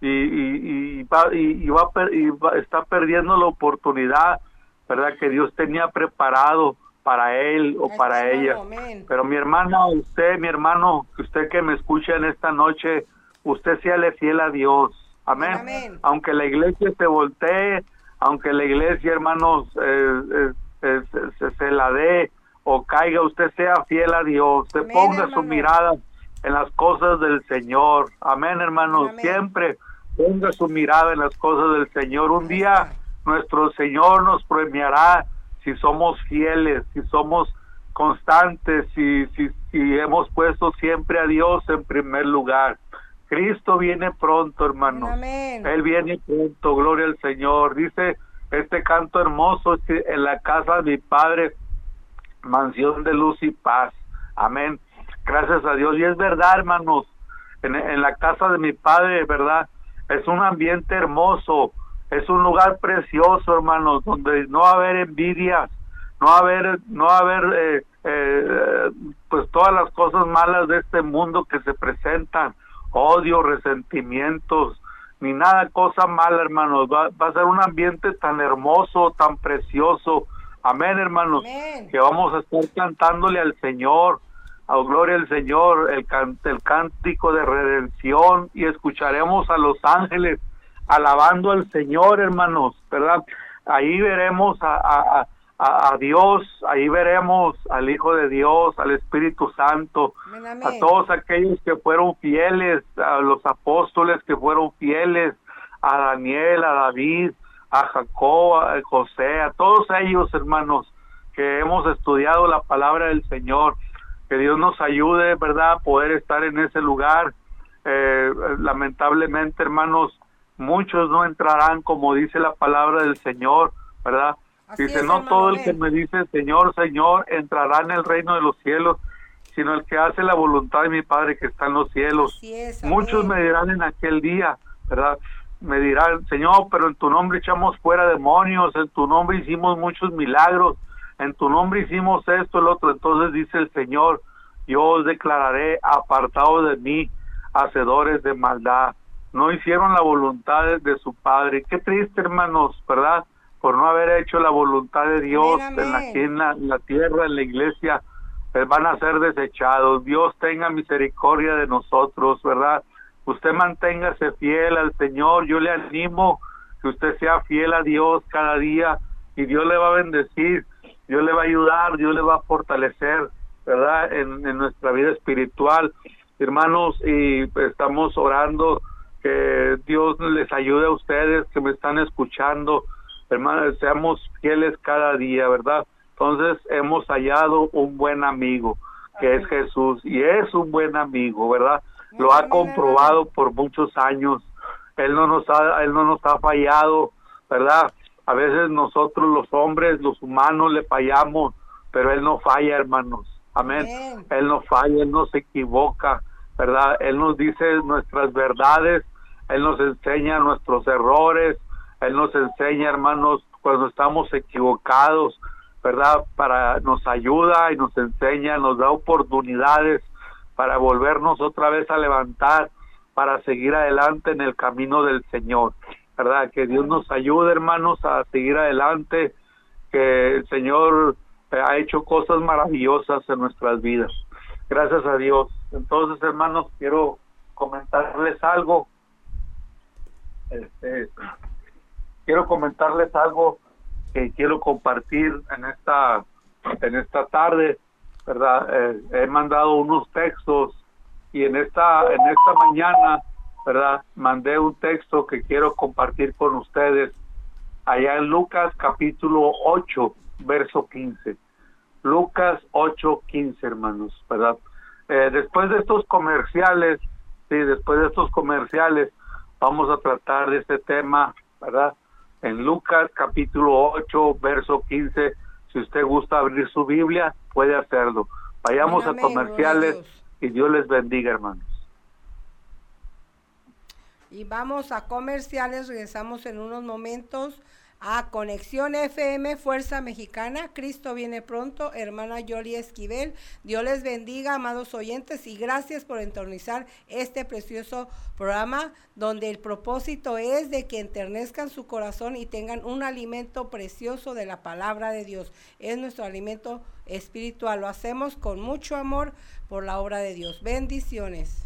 y, y, y, va, y, va, y está perdiendo la oportunidad, ¿verdad? Que Dios tenía preparado para él o para ella. Pero mi hermana, usted, mi hermano, usted que me escucha en esta noche, usted le fiel a Dios. Amén. Aunque la iglesia se voltee, aunque la iglesia, hermanos, eh, eh, se, se, la dé, o caiga, usted sea fiel a Dios, usted ponga su mirada en las cosas del Señor. Amén, hermano. Siempre ponga su mirada en las cosas del Señor. Un día nuestro Señor nos premiará si somos fieles, si somos constantes, si, si, si hemos puesto siempre a Dios en primer lugar. Cristo viene pronto, hermano. Él viene pronto, gloria al Señor. Dice este canto hermoso en la casa de mi Padre, mansión de luz y paz. Amén. Gracias a Dios. Y es verdad, hermanos, en, en la casa de mi Padre, ¿verdad? Es un ambiente hermoso, es un lugar precioso, hermanos, donde no va a haber envidias, no va a haber, no va a haber, eh, eh, pues todas las cosas malas de este mundo que se presentan, odio, resentimientos, ni nada cosa mala, hermanos. Va, va a ser un ambiente tan hermoso, tan precioso. Amén, hermanos. Que vamos a estar cantándole al Señor, a gloria al Señor, el, el cántico de redención y escucharemos a los ángeles alabando al Señor, hermanos, ¿verdad? Ahí veremos a, a, Dios, ahí veremos al Hijo de Dios, al Espíritu Santo, a todos aquellos que fueron fieles, a los apóstoles que fueron fieles, a Daniel, a David, a Jacob, a José, a todos ellos, hermanos, que hemos estudiado la palabra del Señor. Que Dios nos ayude, ¿verdad?, a poder estar en ese lugar. Eh, lamentablemente, hermanos, muchos no entrarán como dice la palabra del Señor, ¿verdad? dice, no todo el que me dice Señor, Señor, entrará en el reino de los cielos, sino el que hace la voluntad de mi Padre que está en los cielos. muchos me dirán en aquel día, ¿verdad? Me dirán, Señor, pero en tu nombre echamos fuera demonios, en tu nombre hicimos muchos milagros, en tu nombre hicimos esto, el otro. Entonces dice el Señor, yo os declararé apartados de mí, hacedores de maldad no hicieron la voluntad de su Padre. Qué triste, hermanos, ¿verdad? Por no haber hecho la voluntad de Dios en, la, en, la, tierra, en la iglesia, pues van a ser desechados. Dios tenga misericordia de nosotros, ¿verdad? Usted manténgase fiel al Señor. Yo le animo que usted sea fiel a Dios cada día y Dios le va a bendecir, Dios le va a ayudar, Dios le va a fortalecer, ¿verdad? En, en nuestra vida espiritual. Hermanos, y estamos orando que Dios les ayude a ustedes que me están escuchando, hermanos, seamos fieles cada día, ¿verdad? Entonces hemos hallado un buen amigo, que es Jesús, y es un buen amigo, ¿verdad? Lo ha comprobado por muchos años. Él no nos ha, él no nos ha fallado, ¿verdad? A veces nosotros los hombres, los humanos le fallamos, pero él no falla, hermanos. Amén. Él no falla, él no se equivoca, ¿verdad? Él nos dice nuestras verdades él nos enseña nuestros errores, Él nos enseña, hermanos, cuando estamos equivocados, ¿verdad? Para nos ayuda y nos enseña, nos da oportunidades para volvernos otra vez a levantar, para seguir adelante en el camino del Señor, ¿verdad? Que Dios nos ayude, hermanos, a seguir adelante, que el Señor eh, ha hecho cosas maravillosas en nuestras vidas. Gracias a Dios. Entonces, hermanos, quiero comentarles algo este, quiero comentarles algo que quiero compartir en esta en esta tarde, verdad. Eh, he mandado unos textos y en esta en esta mañana, verdad, mandé un texto que quiero compartir con ustedes allá en Lucas capítulo 8, verso 15. Lucas 8, 15, hermanos, verdad. Eh, después de estos comerciales, sí, después de estos comerciales, vamos a tratar de este tema, ¿verdad? En Lucas capítulo 8, verso 15. Si usted gusta abrir su Biblia, puede hacerlo. Vayamos a comerciales y Dios les bendiga, hermanos. Y vamos a comerciales, regresamos en unos momentos a Conexión FM, Fuerza Mexicana. Cristo viene pronto, hermana Yoli Esquivel. Dios les bendiga, amados oyentes, y gracias por entornizar este precioso programa donde el propósito es de que enternezcan su corazón y tengan un alimento precioso de la palabra de Dios. Es nuestro alimento espiritual. Lo hacemos con mucho amor por la obra de Dios. Bendiciones.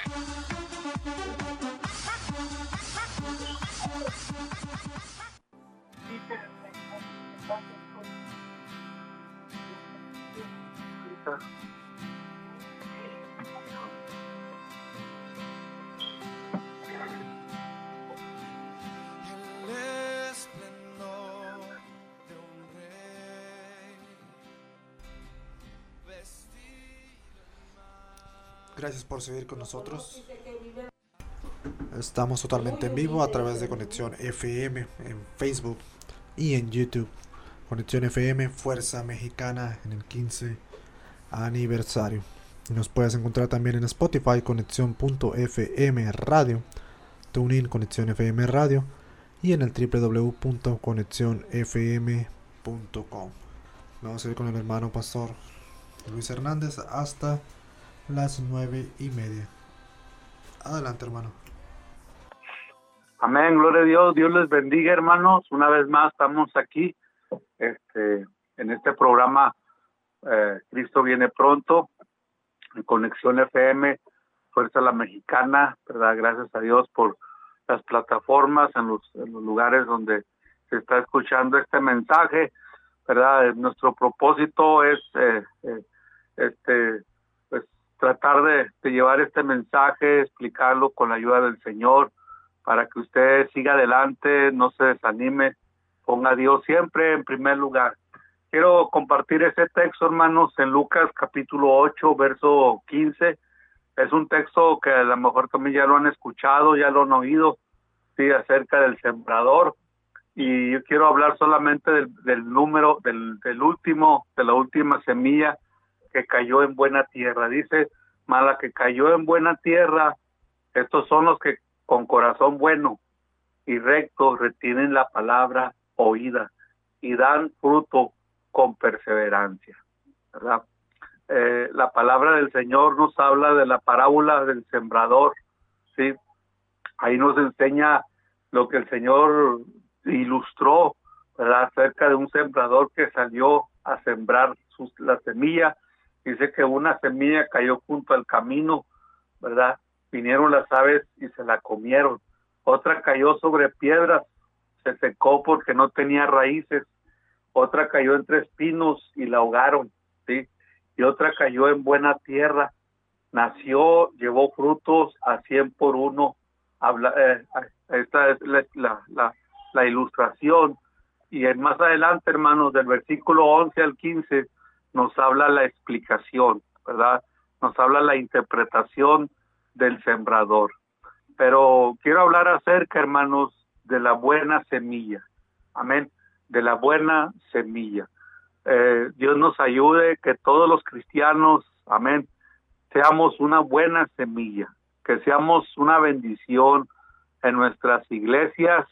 Gracias por seguir con nosotros. Estamos totalmente en vivo a través de Conexión FM en Facebook y en YouTube. Conexión FM Fuerza Mexicana en el 15 aniversario. Nos puedes encontrar también en Spotify, Conexión.fm Radio, TuneIn, Conexión FM Radio y en el www.conexionfm.com. Vamos a ir con el hermano pastor Luis Hernández hasta las nueve y media. Adelante, hermano. Amén, gloria a Dios, Dios les bendiga, hermanos. Una vez más estamos aquí, este, en este programa eh, Cristo viene pronto, Conexión FM, Fuerza la Mexicana, ¿verdad? Gracias a Dios por las plataformas, en los, lugares donde se está escuchando este mensaje, ¿verdad? Nuestro propósito es eh, eh, este tratar de, llevar este mensaje, explicarlo con la ayuda del Señor, para que usted siga adelante, no se desanime, ponga a Dios siempre en primer lugar. Quiero compartir ese texto, hermanos, en Lucas capítulo 8, verso 15. Es un texto que a lo mejor también ya lo han escuchado, ya lo han oído, sí, acerca del sembrador. Y yo quiero hablar solamente del, número, del, del último, de la última semilla que cayó en buena tierra. Dice, mala que cayó en buena tierra, estos son los que con corazón bueno y recto retienen la palabra oída y dan fruto con perseverancia. ¿verdad? Eh, la palabra del Señor nos habla de la parábola del sembrador, ¿sí? Ahí nos enseña lo que el Señor ilustró, ¿verdad? Acerca de un sembrador que salió a sembrar sus, la semilla Dice que una semilla cayó junto al camino, ¿verdad? Vinieron las aves y se la comieron. Otra cayó sobre piedras, se secó porque no tenía raíces. Otra cayó entre espinos y la ahogaron, ¿sí? Y otra cayó en buena tierra. Nació, llevó frutos a cien por uno. Eh, esta es la, ilustración. Y más adelante, hermanos, del versículo 11 al 15, nos habla la explicación, ¿verdad? Nos habla la interpretación del sembrador. Pero quiero hablar acerca, hermanos, de la buena semilla. Amén. De la buena semilla. Eh, Dios nos ayude que todos los cristianos, amén, seamos una buena semilla, que seamos una bendición en nuestras iglesias,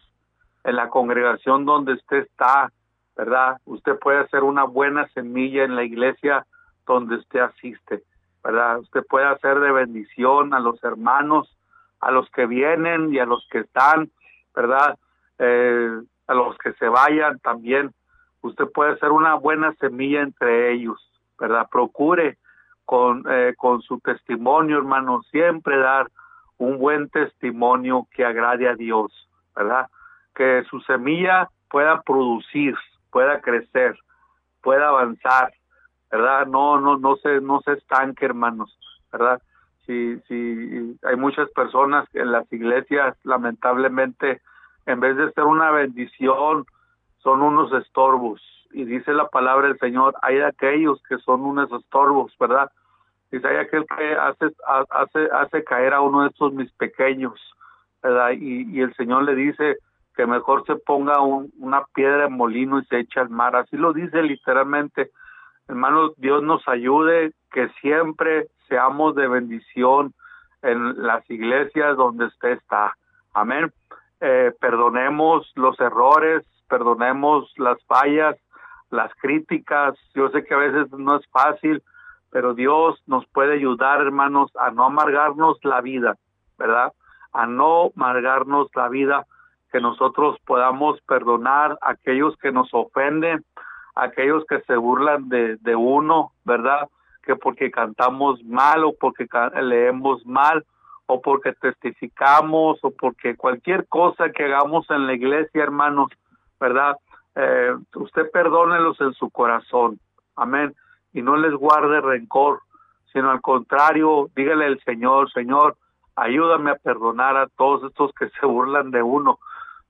en la congregación donde usted está, ¿verdad? Usted puede hacer una buena semilla en la iglesia donde usted asiste, ¿verdad? Usted puede hacer de bendición a los hermanos, a los que vienen y a los que están, ¿verdad? Eh, a los que se vayan también. Usted puede hacer una buena semilla entre ellos, ¿verdad? Procure con, eh, con su testimonio, hermano, siempre dar un buen testimonio que agrade a Dios, ¿verdad? Que su semilla pueda producir, pueda crecer, pueda avanzar, ¿verdad? No, no, no se, no se estanque, hermanos, ¿verdad? Si, si hay muchas personas en las iglesias, lamentablemente, en vez de ser una bendición, son unos estorbos. Y dice la palabra del Señor, hay aquellos que son unos estorbos, ¿verdad? Dice, hay aquel que hace, hace, hace caer a uno de estos mis pequeños, ¿verdad? Y, y el Señor le dice, que mejor se ponga una piedra de molino y se echa al mar. Así lo dice literalmente. Hermanos, Dios nos ayude que siempre seamos de bendición en las iglesias donde usted está. Amén. Eh, perdonemos los errores, perdonemos las fallas, las críticas. Yo sé que a veces no es fácil, pero Dios nos puede ayudar, hermanos, a no amargarnos la vida, ¿verdad? A no amargarnos la vida que nosotros podamos perdonar a aquellos que nos ofenden, a aquellos que se burlan de, de uno, ¿verdad? Que porque cantamos mal o porque leemos mal o porque testificamos o porque cualquier cosa que hagamos en la iglesia, hermanos, ¿verdad? Eh, usted perdónelos en su corazón, amén, y no les guarde rencor, sino al contrario, dígale al Señor, Señor, ayúdame a perdonar a todos estos que se burlan de uno,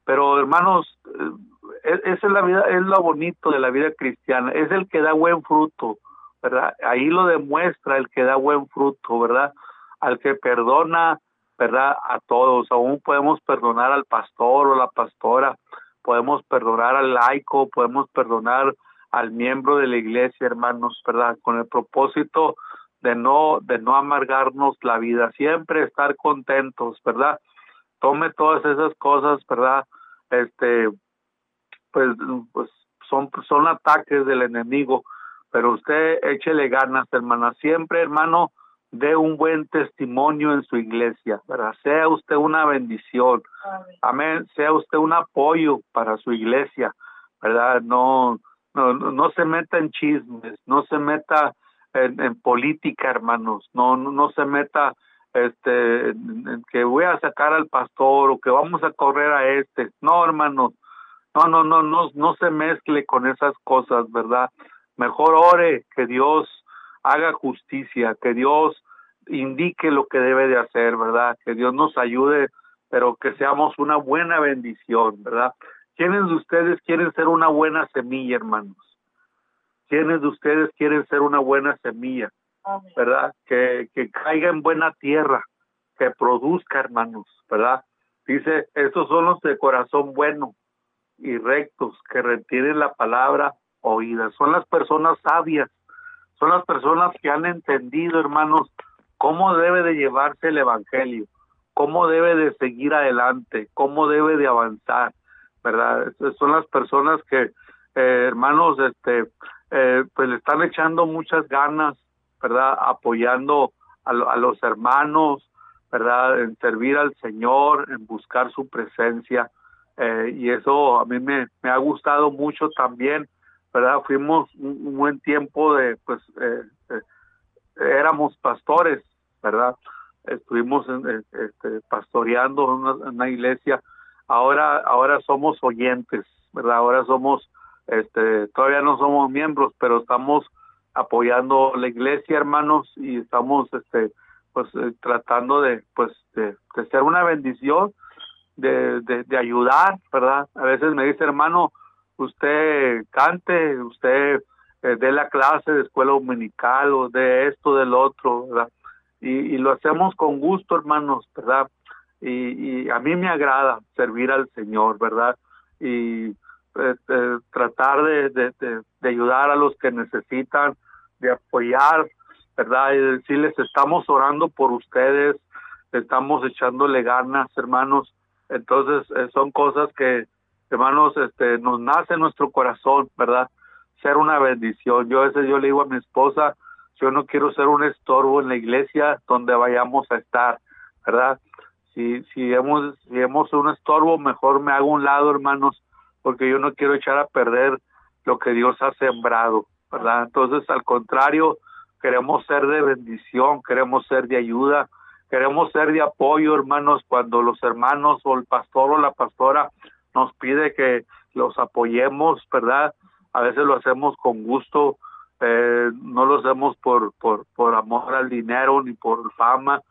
pero hermanos, eh, esa es la vida, es lo bonito de la vida cristiana, es el que da buen fruto, ¿verdad? Ahí lo demuestra el que da buen fruto, ¿verdad? al que perdona, ¿verdad? A todos. Aún podemos perdonar al pastor o la pastora, podemos perdonar al laico, podemos perdonar al miembro de la iglesia, hermanos, ¿verdad? Con el propósito de no de no amargarnos la vida, siempre estar contentos, ¿verdad? Tome todas esas cosas, ¿verdad? Este pues pues son son ataques del enemigo, pero usted échele ganas, hermana, siempre, hermano, dé un buen testimonio en su iglesia, ¿verdad? Sea usted una bendición. Amén. Sea usted un apoyo para su iglesia, ¿verdad? No no, no se meta en chismes, no se meta en, política, hermanos, no, no, se meta este que voy a sacar al pastor o que vamos a correr a este. No, hermanos, no, no, no, no, no se mezcle con esas cosas, ¿verdad? Mejor ore que Dios haga justicia, que Dios indique lo que debe de hacer, ¿verdad? Que Dios nos ayude, pero que seamos una buena bendición, ¿verdad? ¿Quiénes de ustedes quieren ser una buena semilla, hermanos? ¿Quiénes de ustedes quieren ser una buena semilla? ¿Verdad? Que, que caiga en buena tierra, que produzca, hermanos, ¿verdad? Dice, estos son los de corazón bueno y rectos, que retienen la palabra oída. Son las personas sabias, son las personas que han entendido, hermanos, cómo debe de llevarse el Evangelio, cómo debe de seguir adelante, cómo debe de avanzar, ¿verdad? Son las personas que, eh, hermanos, este, eh, pues le están echando muchas ganas, ¿verdad? Apoyando a, los hermanos, ¿verdad? En servir al Señor, en buscar su presencia. Eh, y eso a mí me, ha gustado mucho también, ¿verdad? Fuimos un, buen tiempo de, pues, éramos pastores, ¿verdad? Estuvimos este, pastoreando en una iglesia ahora ahora somos oyentes, ¿verdad? Ahora somos este todavía no somos miembros, pero estamos apoyando la iglesia, hermanos, y estamos este pues eh, tratando de pues de, ser una bendición, de, de, ayudar, ¿verdad? A veces me dice, hermano, usted cante, usted eh, dé la clase de escuela dominical o de esto, del otro, ¿verdad? Y, y lo hacemos con gusto, hermanos, ¿verdad? y, a mí me agrada servir al Señor, ¿verdad? Y eh, tratar de, de, ayudar a los que necesitan, de apoyar, ¿verdad? Y decirles, estamos orando por ustedes, estamos echándole ganas, hermanos. Entonces, eh, son cosas que, hermanos, este, nos nace en nuestro corazón, ¿verdad? Ser una bendición. Yo a veces yo le digo a mi esposa, yo no quiero ser un estorbo en la iglesia donde vayamos a estar, ¿verdad? si, si hemos, si hemos un estorbo, mejor me hago un lado, hermanos, porque yo no quiero echar a perder lo que Dios ha sembrado, ¿verdad? Entonces, al contrario, queremos ser de bendición, queremos ser de ayuda, queremos ser de apoyo, hermanos, cuando los hermanos o el pastor o la pastora nos pide que los apoyemos, ¿verdad? A veces lo hacemos con gusto, eh, no lo hacemos por, por, por amor al dinero ni por fama,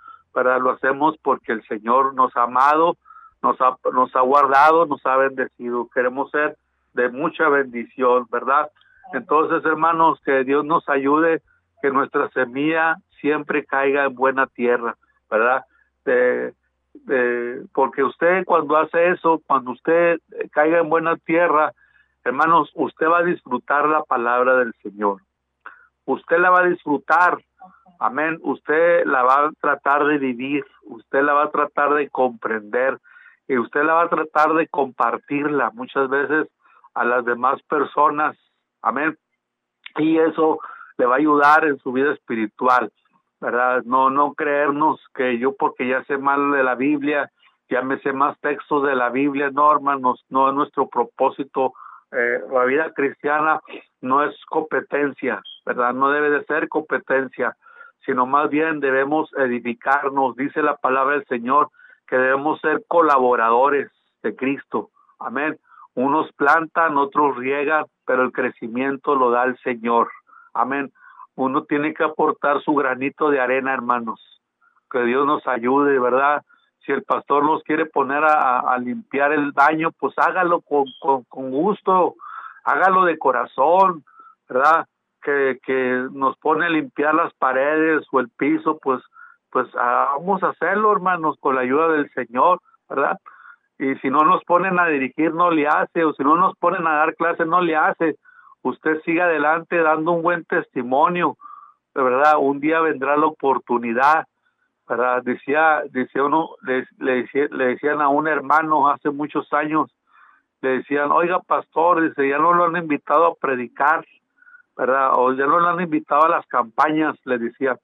lo hacemos porque el Señor nos ha amado, nos ha, nos ha guardado, nos ha bendecido. Queremos ser de mucha bendición, ¿verdad? Entonces, hermanos, que Dios nos ayude, que nuestra semilla siempre caiga en buena tierra, ¿verdad? De, porque usted cuando hace eso, cuando usted caiga en buena tierra, hermanos, usted va a disfrutar la palabra del Señor. Usted la va a disfrutar, Amén. Usted la va a tratar de vivir, usted la va a tratar de comprender y usted la va a tratar de compartirla muchas veces a las demás personas. Amén. Y eso le va a ayudar en su vida espiritual, ¿verdad? No, no creernos que yo porque ya sé mal de la Biblia, ya me sé más textos de la Biblia, no, hermanos, no es nuestro propósito. Eh, la vida cristiana no es competencia, ¿verdad? No debe de ser competencia sino más bien debemos edificarnos, dice la palabra del Señor, que debemos ser colaboradores de Cristo. Amén. Unos plantan, otros riegan, pero el crecimiento lo da el Señor. Amén. Uno tiene que aportar su granito de arena, hermanos. Que Dios nos ayude, ¿verdad? Si el pastor nos quiere poner a, limpiar el baño, pues hágalo con, con gusto, hágalo de corazón, ¿verdad? que, que nos pone a limpiar las paredes o el piso, pues, pues vamos a hacerlo, hermanos, con la ayuda del Señor, ¿verdad? Y si no nos ponen a dirigir, no le hace, o si no nos ponen a dar clases, no le hace. Usted siga adelante dando un buen testimonio, verdad, un día vendrá la oportunidad, ¿verdad? Decía, decía uno, le, le, le decían a un hermano hace muchos años, le decían, oiga, pastor, dice, ya no lo han invitado a predicar, ¿verdad? O ya no lo han invitado a las campañas, le decía.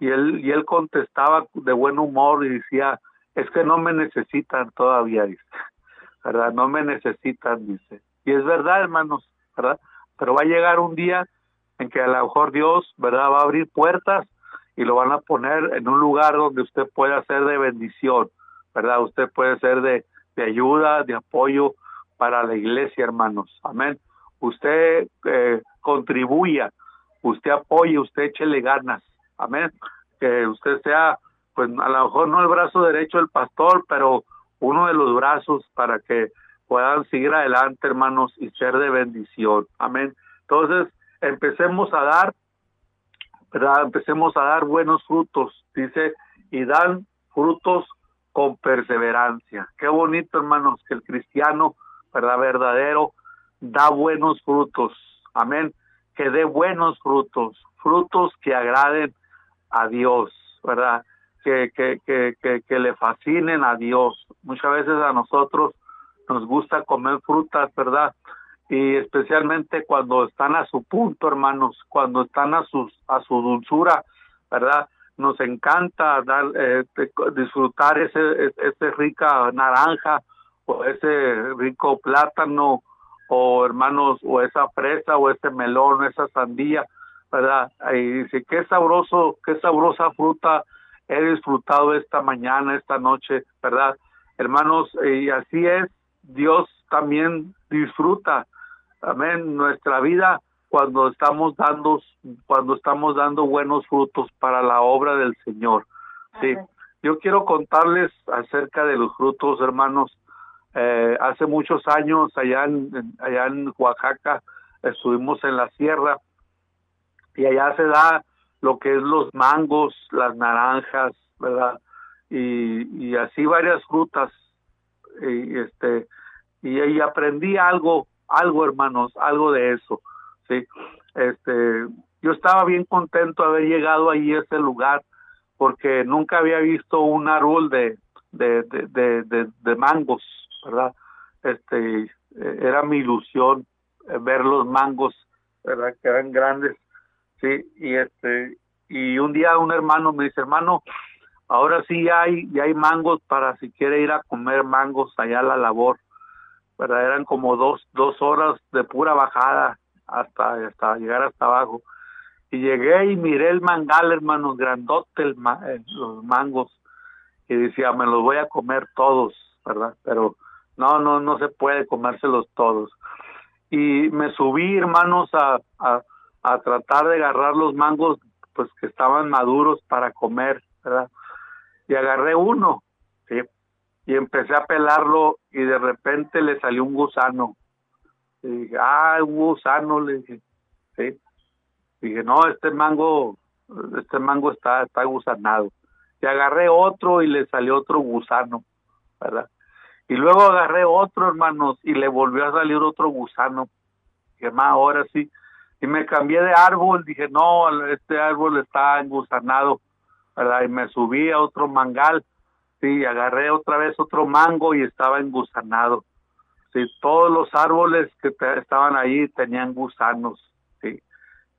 Y él, y él contestaba de buen humor y decía, es que no me necesitan todavía, dice, ¿verdad? No me necesitan, dice. Y es verdad, hermanos, ¿verdad? Pero va a llegar un día en que a lo mejor Dios, ¿verdad? Va a abrir puertas y lo van a poner en un lugar donde usted pueda ser de bendición, ¿verdad? Usted puede ser de, de ayuda, de apoyo, para la iglesia, hermanos. Amén. Usted eh, contribuya, usted apoye, usted échele ganas. Amén. Que usted sea, pues a lo mejor no el brazo derecho del pastor, pero uno de los brazos para que puedan seguir adelante, hermanos, y ser de bendición. Amén. Entonces, empecemos a dar, ¿verdad? Empecemos a dar buenos frutos, dice, y dan frutos con perseverancia. Qué bonito, hermanos, que el cristiano ¿verdad? Verdadero, da buenos frutos. Amén. Que dé buenos frutos, frutos que agraden a Dios, ¿verdad? Que, que, que, que, le fascinen a Dios. Muchas veces a nosotros nos gusta comer frutas, ¿verdad? Y especialmente cuando están a su punto, hermanos, cuando están a, sus, a su dulzura, ¿verdad? Nos encanta dar, eh, disfrutar ese, ese rica naranja ese rico plátano o hermanos o esa fresa o ese melón o esa sandía, ¿verdad? Y dice, qué sabroso, qué sabrosa fruta he disfrutado esta mañana, esta noche, ¿verdad? Hermanos, y así es, Dios también disfruta, amén, nuestra vida cuando estamos dando, cuando estamos dando buenos frutos para la obra del Señor. Sí. Yo quiero contarles acerca de los frutos, hermanos, eh, hace muchos años allá en, allá en Oaxaca estuvimos en la sierra y allá se da lo que es los mangos, las naranjas, ¿verdad? Y, así varias frutas y este y, aprendí algo, algo hermanos, algo de eso, sí. Este, yo estaba bien contento de haber llegado ahí a ese lugar porque nunca había visto un árbol de de, de, de, de mangos, ¿verdad? Este, eh, era mi ilusión eh, ver los mangos, ¿verdad? Que eran grandes, sí, y este, y un día un hermano me dice, hermano, ahora sí hay, ya hay mangos para si quiere ir a comer mangos allá a la labor, ¿verdad? Eran como dos, dos horas de pura bajada hasta, hasta llegar hasta abajo. Y llegué y miré el mangal, hermano, grandote eh, los mangos. Y decía, me los voy a comer todos, ¿verdad? Pero no, no, no se puede comérselos todos. Y me subí, hermanos, a, tratar de agarrar los mangos, pues que estaban maduros para comer, ¿verdad? Y agarré uno, ¿sí? Y empecé a pelarlo y de repente le salió un gusano. Y dije, ah, un gusano, le dije, ¿sí? dije, no, este mango, este mango está, está gusanado. Y agarré otro y le salió otro gusano, ¿verdad? Y luego agarré otro, hermanos, y le volvió a salir otro gusano. Dije, más ahora sí. Y me cambié de árbol, dije, no, este árbol está engusanado. Y me subí a otro mangal, sí, agarré otra vez otro mango y estaba engusanado. Sí, todos los árboles que estaban ahí tenían gusanos, sí.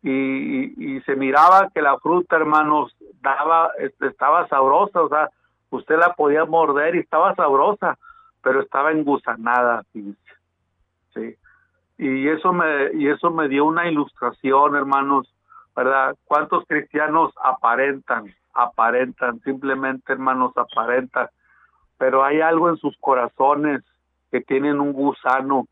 Y, y, se miraba que la fruta, hermanos, daba, este, estaba sabrosa, o sea, usted la podía morder y estaba sabrosa pero estaba engusanada, sí. Y eso me y eso me dio una ilustración, hermanos, ¿verdad? ¿Cuántos cristianos aparentan, aparentan, simplemente, hermanos, aparentan, pero hay algo en sus corazones que tienen un gusano,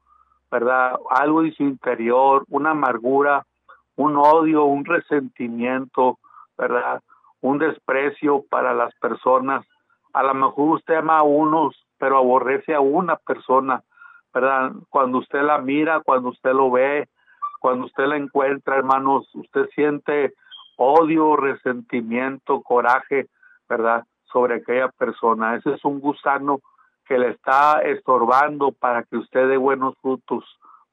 ¿verdad? Algo en su interior, una amargura, un odio, un resentimiento, ¿verdad? Un desprecio para las personas. A lo mejor usted ama a unos pero aborrece a una persona, ¿verdad? Cuando usted la mira, cuando usted lo ve, cuando usted la encuentra, hermanos, usted siente odio, resentimiento, coraje, ¿verdad? Sobre aquella persona. Ese es un gusano que le está estorbando para que usted dé buenos frutos,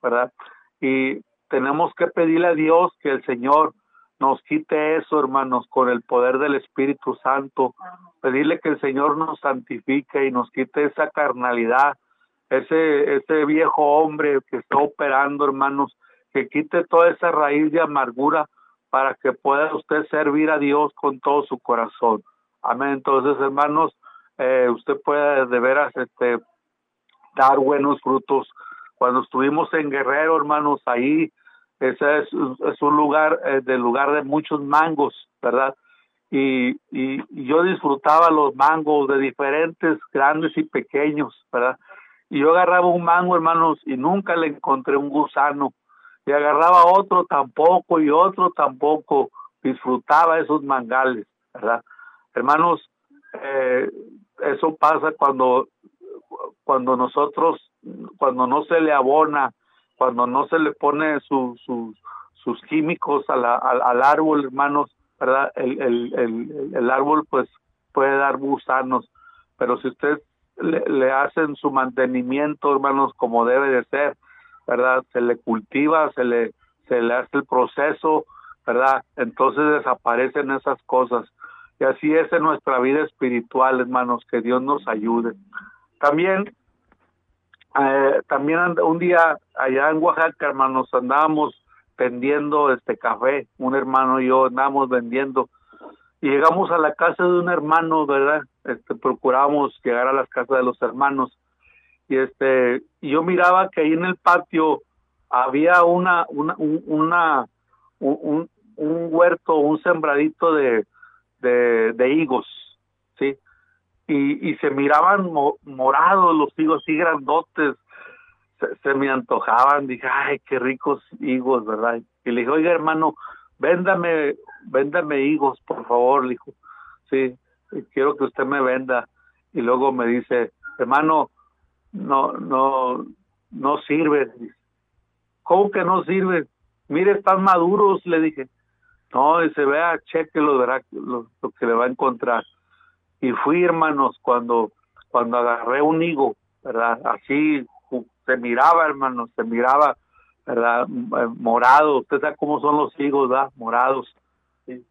¿verdad? Y tenemos que pedirle a Dios que el Señor nos quite eso, hermanos, con el poder del Espíritu Santo. Pedirle que el Señor nos santifique y nos quite esa carnalidad, ese, ese viejo hombre que está operando, hermanos, que quite toda esa raíz de amargura para que pueda usted servir a Dios con todo su corazón. Amén. Entonces, hermanos, eh, usted puede de veras este, dar buenos frutos. Cuando estuvimos en Guerrero, hermanos, ahí ese es, un lugar, eh, lugar de muchos mangos, ¿verdad? Y, y, yo disfrutaba los mangos de diferentes, grandes y pequeños, ¿verdad? Y yo agarraba un mango, hermanos, y nunca le encontré un gusano. Y agarraba otro tampoco y otro tampoco. Disfrutaba esos mangales, ¿verdad? Hermanos, eh, eso pasa cuando, cuando nosotros, cuando no se le abona cuando no se le pone sus sus químicos a la, al, árbol, hermanos, ¿verdad? El, el, el, árbol pues puede dar gusanos, pero si usted le, le, hacen su mantenimiento, hermanos, como debe de ser, ¿verdad? Se le cultiva, se le, se le hace el proceso, ¿verdad? Entonces desaparecen esas cosas. Y así es en nuestra vida espiritual, hermanos, que Dios nos ayude. También eh, también un día allá en Oaxaca, hermanos, andábamos vendiendo este café, un hermano y yo andábamos vendiendo llegamos a la casa de un hermano, ¿verdad? Este procuramos llegar a las casas de los hermanos y este yo miraba que ahí en el patio había una una una un, un huerto, un sembradito de de, higos, ¿sí? y, y se miraban morados los higos así grandotes, se, me antojaban, dije, ay, qué ricos higos, ¿verdad? Y le dije, oiga hermano, véndame, véndame higos, por favor, le dijo, sí, quiero que usted me venda. Y luego me dice, hermano, no, no, no sirve. ¿Cómo que no sirve? Mire, están maduros, le dije. No, se vea, cheque lo, verá, lo que le va a encontrar y fui hermanos cuando cuando agarré un higo verdad así se miraba hermanos se miraba verdad eh, morado usted sabe cómo son los higos verdad morados. Se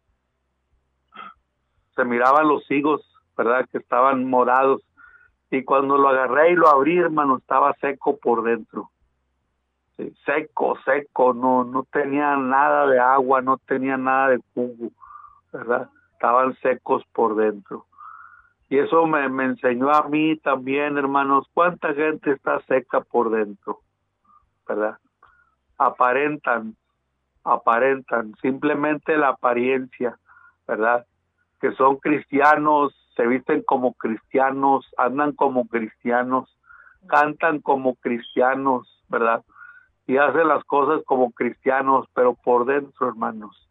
miraban los higos verdad que estaban morados. Y cuando lo agarré y lo abrí hermano estaba seco por dentro. Seco seco. No no tenía nada de agua no tenía nada de jugo verdad estaban secos por dentro. Y eso me enseñó a mí también, hermanos, cuánta gente está seca por dentro, ¿verdad? Aparentan, aparentan, simplemente la apariencia, ¿verdad? Que son cristianos, se visten como cristianos, andan como cristianos, cantan como cristianos, ¿verdad? Y hacen las cosas como cristianos, pero por dentro, hermanos,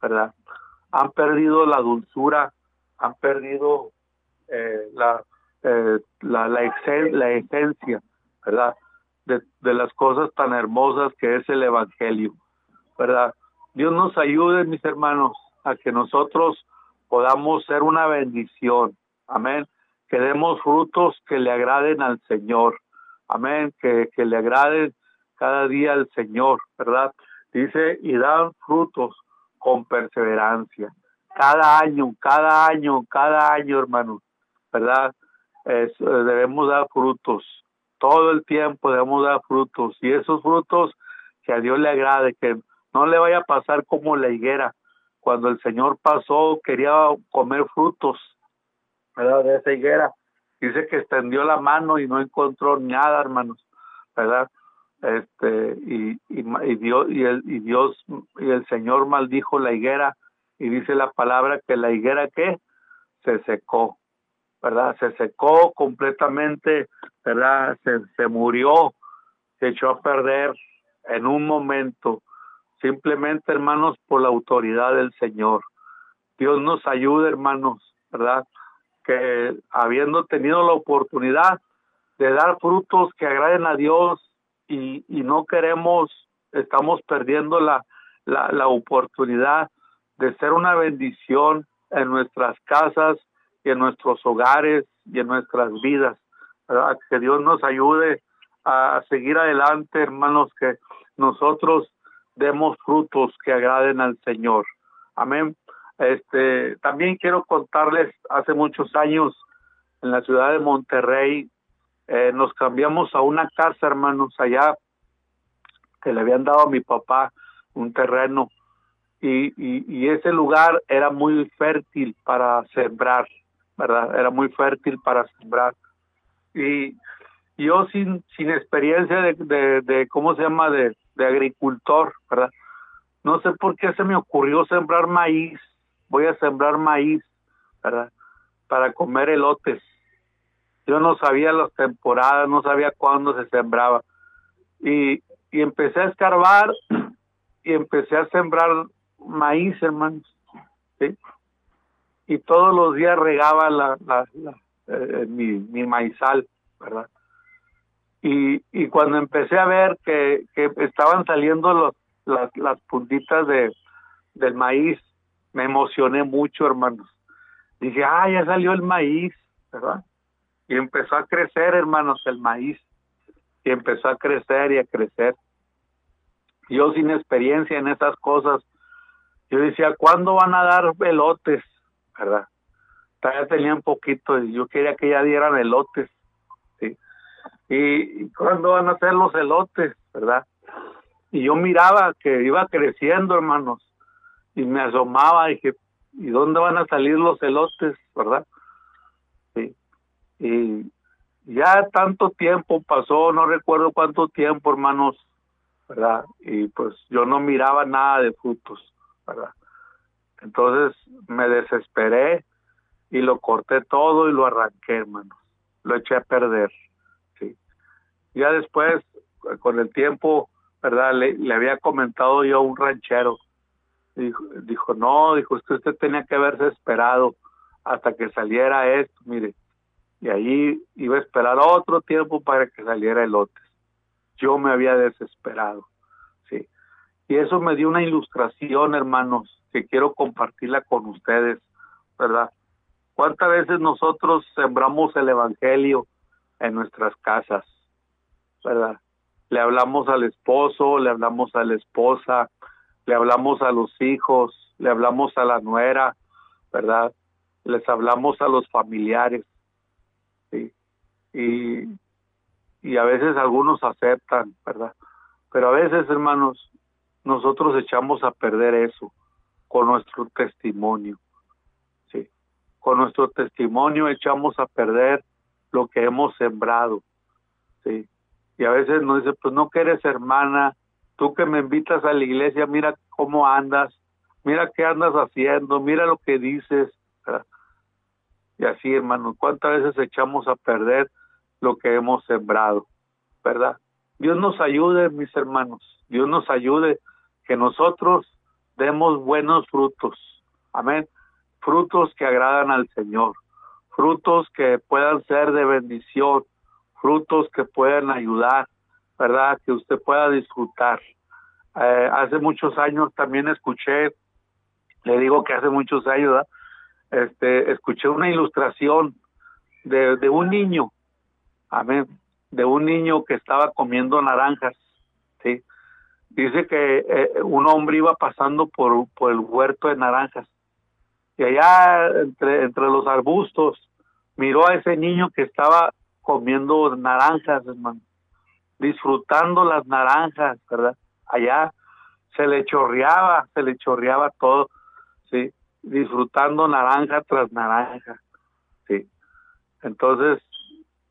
¿verdad? Han perdido la dulzura, han perdido eh, la, eh, la, la, la, esencia, ¿verdad? De, las cosas tan hermosas que es el Evangelio, ¿verdad? Dios nos ayude, mis hermanos, a que nosotros podamos ser una bendición, amén, que demos frutos que le agraden al Señor, amén, que, que le agraden cada día al Señor, ¿verdad? Dice, y dan frutos con perseverancia. Cada año, cada año, cada año, hermanos, ¿verdad? debemos dar frutos, todo el tiempo debemos dar frutos y esos frutos que a Dios le agrade, que no le vaya a pasar como la higuera. Cuando el Señor pasó, quería comer frutos, ¿verdad? De esa higuera. Dice que extendió la mano y no encontró nada, hermanos, ¿verdad? Este, y, y, Dios, y el, y Dios, y el Señor maldijo la higuera, y dice la palabra que la higuera que se secó, ¿verdad? Se secó completamente, ¿verdad? Se, se murió, se echó a perder en un momento, simplemente, hermanos, por la autoridad del Señor. Dios nos ayude, hermanos, ¿verdad? Que habiendo tenido la oportunidad de dar frutos que agraden a Dios y, y no queremos, estamos perdiendo la, la, la oportunidad de ser una bendición en nuestras casas, y en nuestros hogares y en nuestras vidas. Que Dios nos ayude a seguir adelante, hermanos, que nosotros demos frutos que agraden al Señor. Amén. Este, también quiero contarles, hace muchos años en la ciudad de Monterrey, eh, nos cambiamos a una casa, hermanos, allá, que le habían dado a mi papá un terreno, y, y, ese lugar era muy fértil para sembrar, ¿verdad? Era muy fértil para sembrar. Y yo sin, sin experiencia de, de, ¿cómo se llama?, de, de agricultor, ¿verdad? No sé por qué se me ocurrió sembrar maíz. Voy a sembrar maíz, ¿verdad? Para comer elotes. Yo no sabía las temporadas, no sabía cuándo se sembraba. Y, y empecé a escarbar y empecé a sembrar maíz, hermanos. ¿sí? Y todos los días regaba la, eh, mi, maizal, ¿verdad? Y, cuando empecé a ver que, estaban saliendo las, puntitas de, del maíz, me emocioné mucho, hermanos. Dije, ah, ya salió el maíz, ¿verdad? Y empezó a crecer, hermanos, el maíz. Y empezó a crecer y a crecer. Yo sin experiencia en esas cosas, yo decía, ¿cuándo van a dar elotes? ¿Verdad? Todavía tenían poquito y yo quería que ya dieran elotes. ¿sí? Y, ¿cuándo van a ser los elotes? ¿Verdad? Y yo miraba que iba creciendo, hermanos, y me asomaba y dije, ¿y dónde van a salir los elotes? ¿Verdad? Sí. Y ya tanto tiempo pasó, no recuerdo cuánto tiempo, hermanos, ¿verdad? Y pues yo no miraba nada de frutos, ¿verdad? Entonces me desesperé y lo corté todo y lo arranqué, hermanos. Lo eché a perder, sí. Ya después, con el tiempo, ¿verdad? Le, había comentado yo a un ranchero. Dijo, no, dijo, usted, usted tenía que haberse esperado hasta que saliera esto, mire. Y ahí iba a esperar otro tiempo para que saliera el elotes. Yo me había desesperado, sí. Y eso me dio una ilustración, hermanos, que quiero compartirla con ustedes, ¿verdad? ¿Cuántas veces nosotros sembramos el evangelio en nuestras casas, ¿verdad? le hablamos al esposo, le hablamos a la esposa, le hablamos a los hijos, le hablamos a la nuera, ¿verdad? Les hablamos a los familiares, ¿sí? Y, y a veces algunos aceptan, ¿verdad? Pero a veces, hermanos, nosotros echamos a perder eso con nuestro testimonio, ¿sí? Con nuestro testimonio echamos a perder lo que hemos sembrado, ¿sí? y a veces nos dice, pues no que eres hermana, tú que me invitas a la iglesia, mira cómo andas, mira qué andas haciendo, mira lo que dices. Y así, hermano, ¿cuántas veces echamos a perder lo que hemos sembrado? ¿Verdad? Dios nos ayude, mis hermanos, Dios nos ayude que nosotros demos buenos frutos. Amén. Frutos que agradan al Señor, frutos que puedan ser de bendición, frutos que puedan ayudar, ¿verdad? Que usted pueda disfrutar. Eh, hace muchos años también escuché, le digo que hace muchos años, este, escuché una ilustración de, de un niño, amén, de un niño que estaba comiendo naranjas, ¿sí? Dice que eh, un hombre iba pasando por, por el huerto de naranjas y allá entre, entre los arbustos miró a ese niño que estaba comiendo naranjas, hermano, disfrutando las naranjas, ¿verdad? Allá se le chorreaba, se le chorreaba todo, sí, disfrutando naranja tras naranja, sí. Entonces,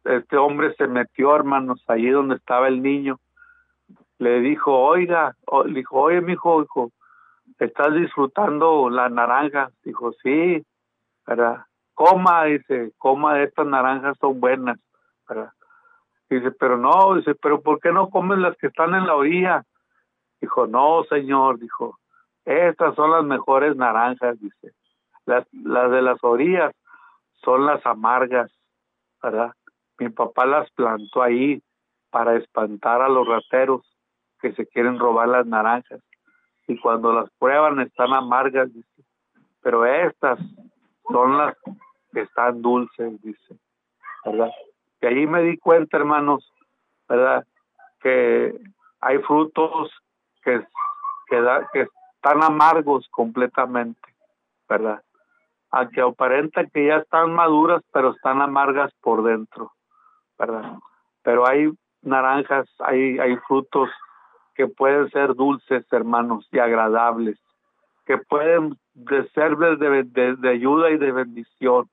este hombre se metió, hermanos, allí donde estaba el niño, le dijo, oiga, le dijo, oye, mi hijo, ¿estás disfrutando la naranja? Dijo, sí, ¿verdad? Coma, dice, coma, estas naranjas son buenas. Dice, pero no, dice, pero ¿por qué no comes las que están en la orilla? Dijo, no, señor, dijo, estas son las mejores naranjas, dice. Las, las de las orillas son las amargas, ¿verdad? Mi papá las plantó ahí para espantar a los rateros que se quieren robar las naranjas. Y cuando las prueban están amargas, dice. Pero estas son las que están dulces, dice, ¿verdad? Y ahí me di cuenta, hermanos, ¿verdad? Que hay frutos que, que, que están amargos completamente, ¿verdad? Aunque aparenta que ya están maduras, pero están amargas por dentro, ¿verdad? Pero hay naranjas, hay, hay frutos que pueden ser dulces, hermanos, y agradables, que pueden ser de, de, ayuda y de bendición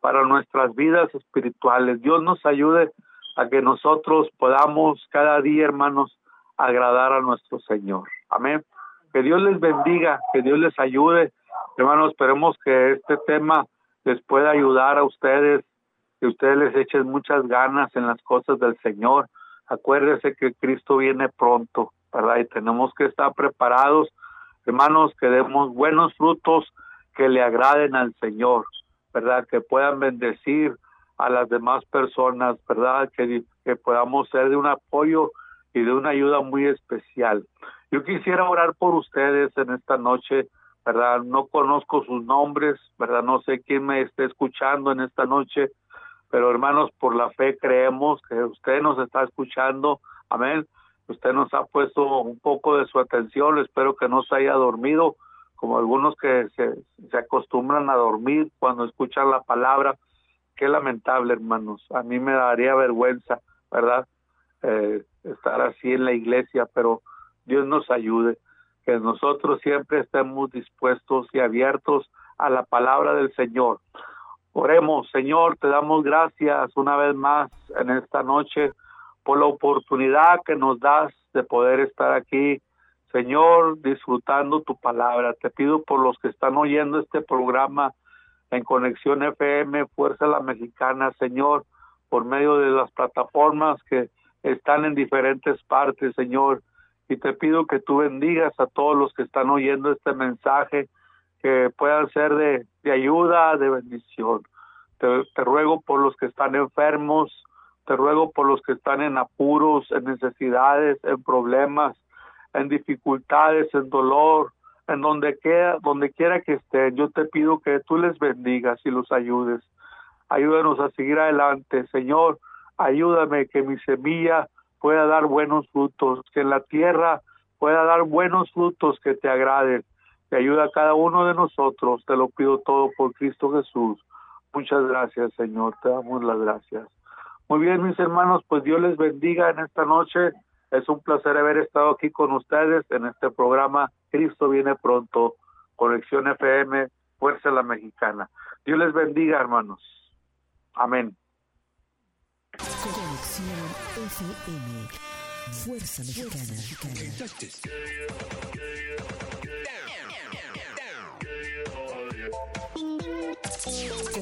para nuestras vidas espirituales. Dios nos ayude a que nosotros podamos cada día, hermanos, agradar a nuestro Señor. Amén. Que Dios les bendiga, que Dios les ayude. Hermanos, esperemos que este tema les pueda ayudar a ustedes, que ustedes les echen muchas ganas en las cosas del Señor. Acuérdese que Cristo viene pronto, ¿verdad? Y tenemos que estar preparados hermanos, que demos buenos frutos que le agraden al Señor, ¿verdad? Que puedan bendecir a las demás personas, ¿verdad? Que, que podamos ser de un apoyo y de una ayuda muy especial. Yo quisiera orar por ustedes en esta noche, ¿verdad? No conozco sus nombres, ¿verdad? No sé quién me esté escuchando en esta noche, pero hermanos, por la fe creemos que usted nos está escuchando, amén, usted nos ha puesto un poco de su atención, espero que no se haya dormido, como algunos que se, se acostumbran a dormir cuando escuchan la palabra. Qué lamentable, hermanos. A mí me daría vergüenza, ¿verdad? Eh, estar así en la iglesia, pero Dios nos ayude, que nosotros siempre estemos dispuestos y abiertos a la palabra del Señor. Oremos, Señor, te damos gracias una vez más en esta noche por la oportunidad que nos das de poder estar aquí, Señor, disfrutando tu palabra. Te pido por los que están oyendo este programa en Conexión FM, Fuerza la Mexicana, Señor, por medio de las plataformas que están en diferentes partes, Señor. Y te pido que tú bendigas a todos los que están oyendo este mensaje, que puedan ser de, de ayuda, de bendición. Te, te ruego por los que están enfermos, te ruego por los que están en apuros, en necesidades, en problemas, en dificultades, en dolor, en donde quiera, donde quiera que estén. Yo te pido que tú les bendigas y los ayudes. Ayúdanos a seguir adelante, Señor. Ayúdame que mi semilla pueda dar buenos frutos, que en la tierra pueda dar buenos frutos que te agraden. Te ayuda a cada uno de nosotros. Te lo pido todo por Cristo Jesús. Muchas gracias, Señor. Te damos las gracias. Muy bien, mis hermanos, pues Dios les bendiga en esta noche. Es un placer haber estado aquí con ustedes en este programa Cristo viene pronto, Conexión FM, Fuerza la Mexicana. Dios les bendiga, hermanos. Amén. Conexión FM, Fuerza Mexicana.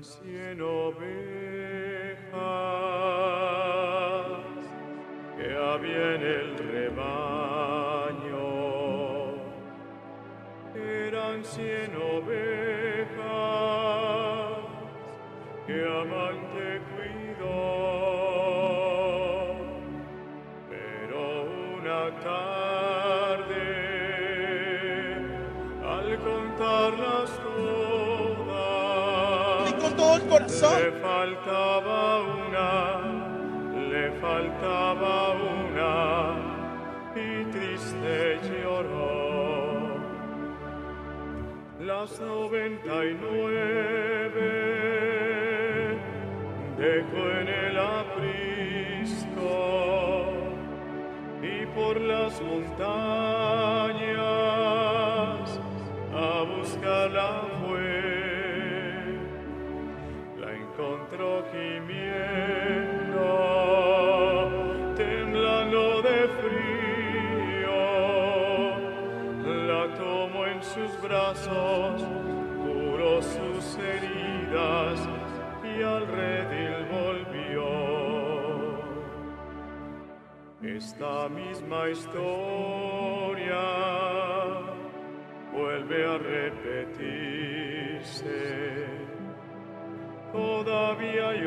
Eran cien Las noventa y nueve dejó en el aprisco y por las montañas a buscarla fue. La encontró brazos, curó sus heridas y al redil volvió. Esta misma historia vuelve a repetirse. Todavía hay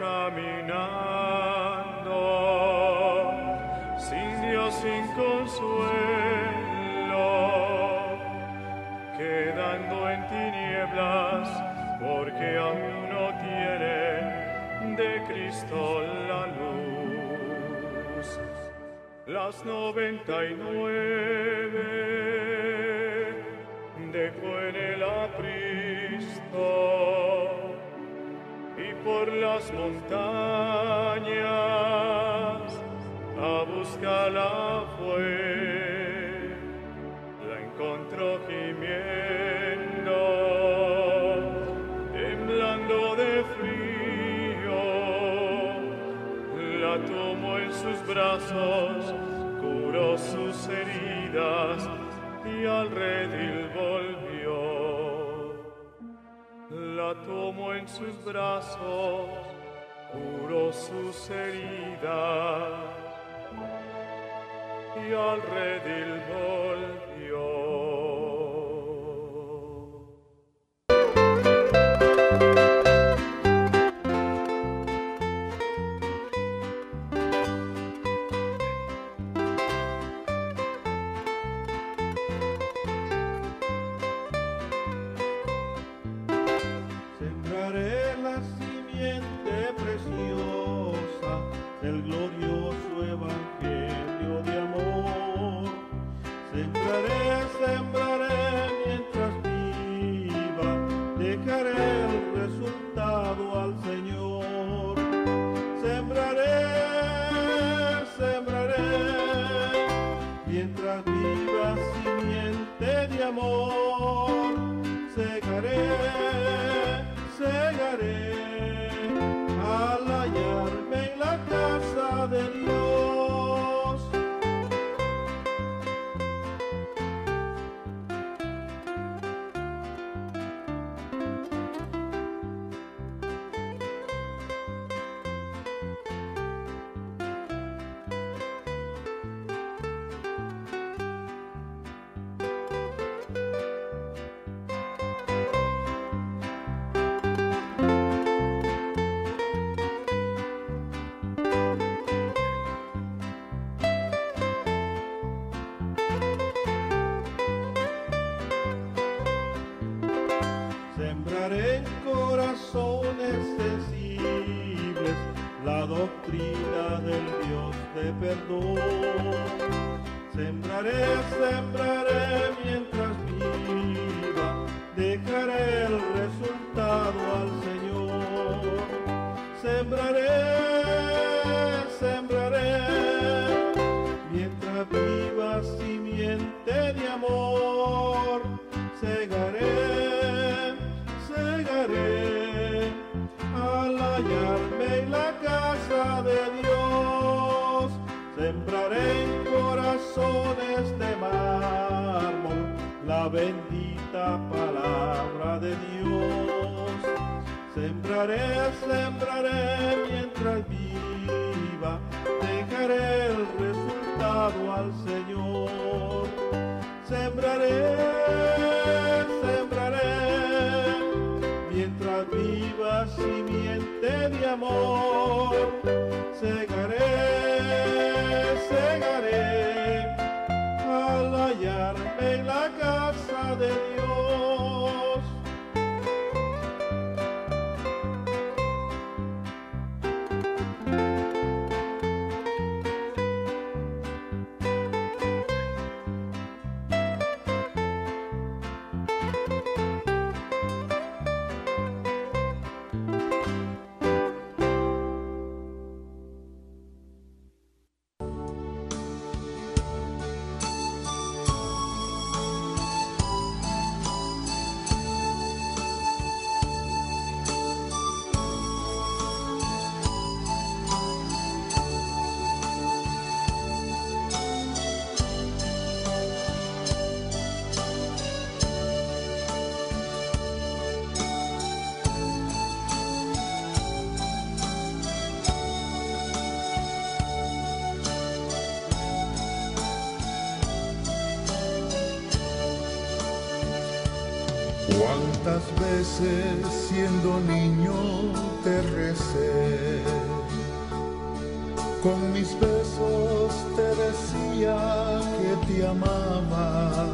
caminando sin Dios, sin consuelo, quedando en tinieblas porque aún no tienen de Cristo la luz. Las noventa y nueve dejó en por las montañas a buscarla fue, la encontró gimiendo, temblando de frío, la tomó en sus brazos, curó sus heridas y al redil. La tomó en sus brazos, curó sus heridas y al redil volvió. What if siendo niño te recé, con mis besos te decía que te amaba.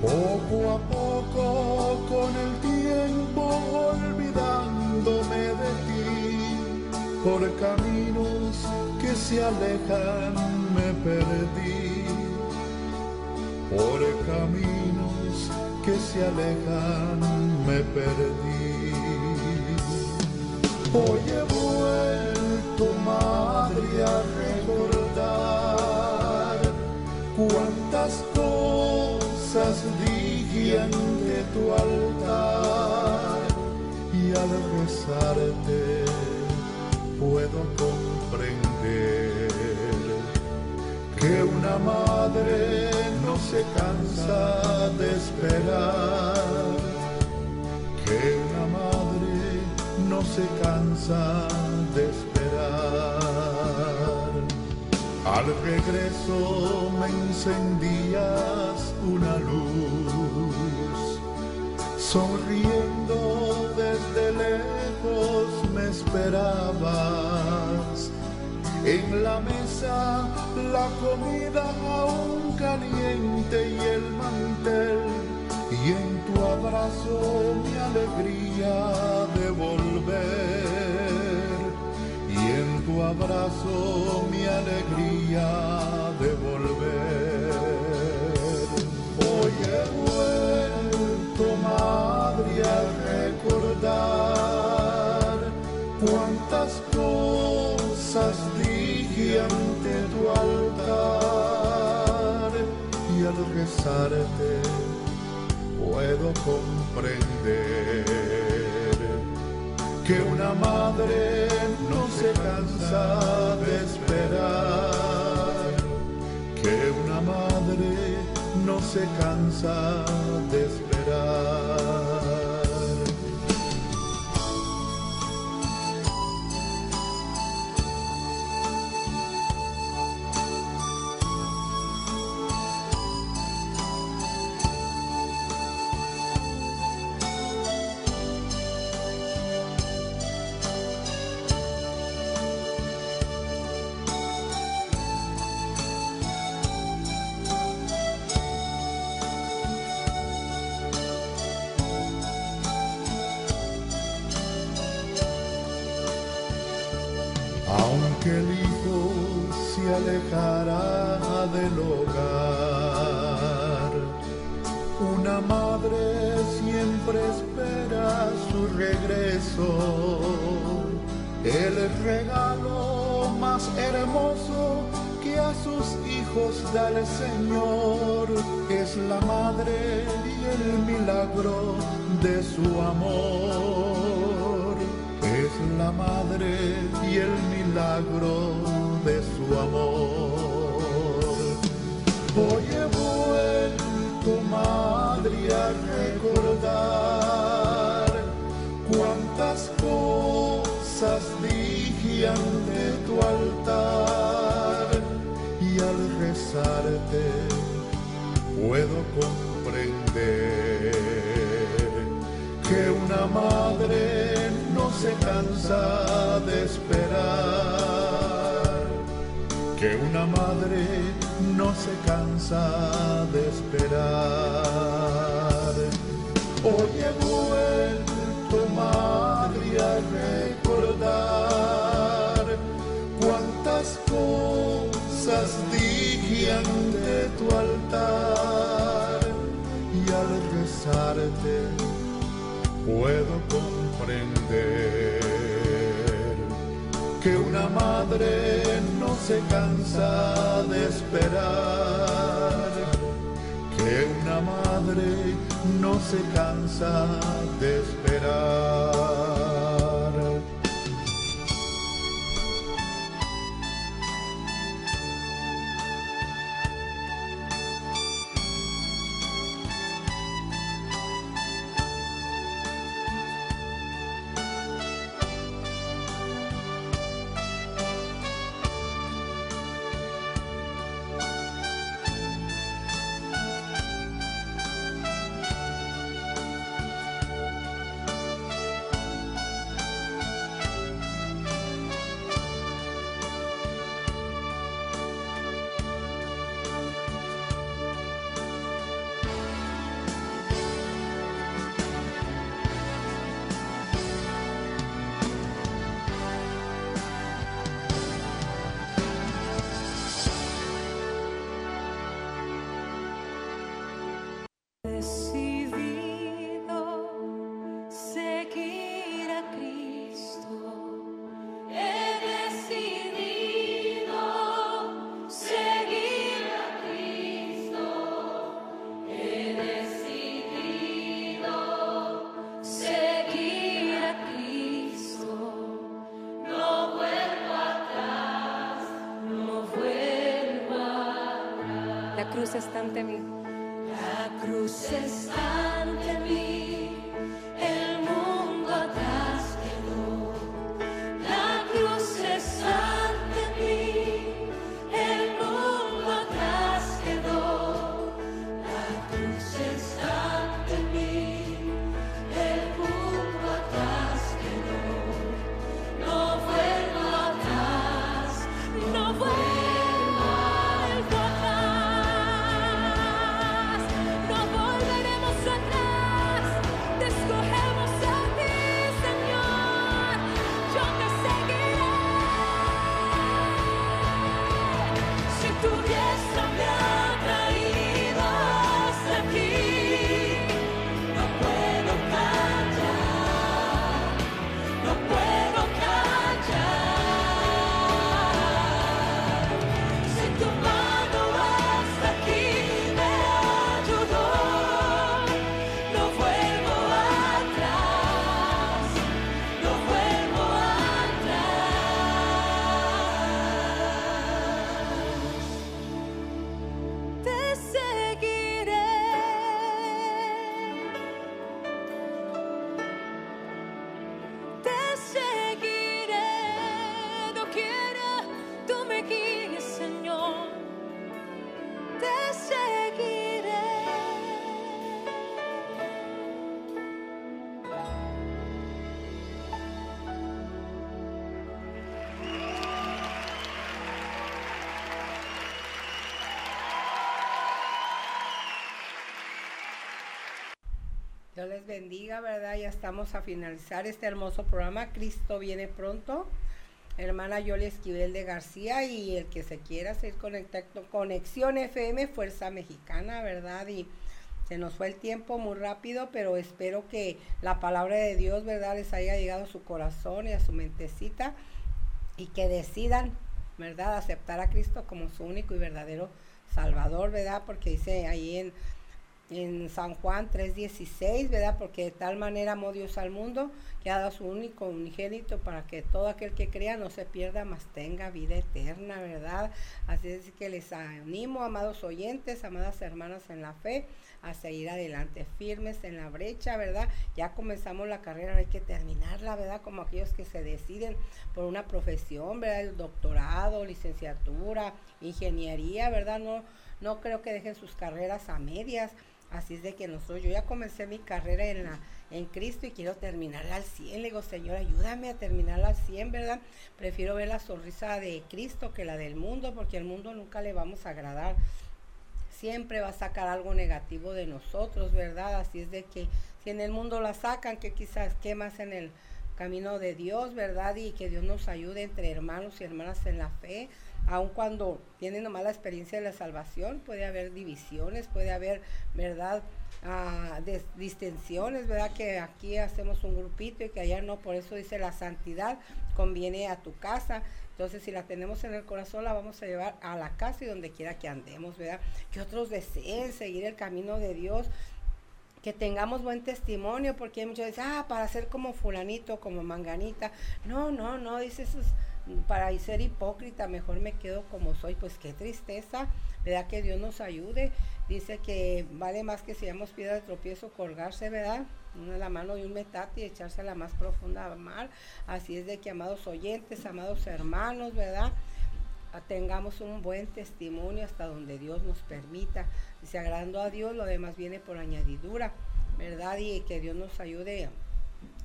Poco a poco con el tiempo olvidándome de ti, por caminos que se alejan me perdí, por caminos que se alejan me perdí. Hoy he vuelto, madre, a recordar cuántas cosas dije ante tu altar y al rezarte puedo comprender que una madre no se cansa de esperar, no se cansa de esperar. Al regreso me encendías una luz, sonriendo desde lejos me esperabas. En la mesa la comida aún caliente y el mantel y en tu abrazo mi alegría de volver. Y en tu abrazo mi alegría de volver. Hoy he vuelto madre a recordar cuántas cosas dije ante tu altar y al rezarte puedo comprender que una madre no se cansa de esperar, que una madre no se cansa de esperar. El Señor que una madre no se cansa de esperar, que una madre no se cansa de esperar. Una madre no se cansa de esperar, que una madre no se cansa de esperar. La cruz está ante mí. Les bendiga, ¿verdad? Ya estamos a finalizar este hermoso programa. Cristo viene pronto. Hermana Yoli Esquivel de García y el que se quiera seguir conectando, Conexión FM, Fuerza Mexicana, ¿verdad? Y se nos fue el tiempo muy rápido, pero espero que la palabra de Dios, ¿verdad? Les haya llegado a su corazón y a su mentecita y que decidan, ¿verdad? Aceptar a Cristo como su único y verdadero Salvador, ¿verdad? Porque dice ahí en en San Juan 3:16, ¿verdad? Porque de tal manera amó Dios al mundo que ha dado su único unigénito para que todo aquel que crea no se pierda, mas tenga vida eterna, ¿verdad? Así es que les animo, amados oyentes, amadas hermanas en la fe, a seguir adelante, firmes en la brecha, ¿verdad? Ya comenzamos la carrera, hay que terminarla, ¿verdad? Como aquellos que se deciden por una profesión, ¿verdad? El doctorado, licenciatura, ingeniería, ¿verdad? No, no creo que dejen sus carreras a medias. Así es de que nosotros, yo ya comencé mi carrera en la en Cristo y quiero terminarla al 100. Le digo, Señor, ayúdame a terminarla al 100, ¿verdad? Prefiero ver la sonrisa de Cristo que la del mundo, porque el mundo nunca le vamos a agradar. Siempre va a sacar algo negativo de nosotros, ¿verdad? Así es de que si en el mundo la sacan, que quizás qué más en el camino de Dios, ¿verdad? Y que Dios nos ayude entre hermanos y hermanas en la fe aun cuando tienen nomás la experiencia de la salvación, puede haber divisiones, puede haber, ¿verdad? Ah, distensiones, ¿verdad? Que aquí hacemos un grupito y que allá no, por eso dice la santidad conviene a tu casa. Entonces, si la tenemos en el corazón, la vamos a llevar a la casa y donde quiera que andemos, ¿verdad? Que otros deseen seguir el camino de Dios, que tengamos buen testimonio, porque hay muchos dicen, ah, para ser como fulanito, como manganita. No, no, no, dice eso es para ser hipócrita, mejor me quedo como soy. Pues qué tristeza, ¿verdad? Que Dios nos ayude. Dice que vale más que si damos piedra de tropiezo colgarse, ¿verdad? Una la mano y un metate y echarse a la más profunda mar. Así es de que, amados oyentes, amados hermanos, ¿verdad? Ah, tengamos un buen testimonio hasta donde Dios nos permita. Dice, agradando a Dios, lo demás viene por añadidura, ¿verdad? Y que Dios nos ayude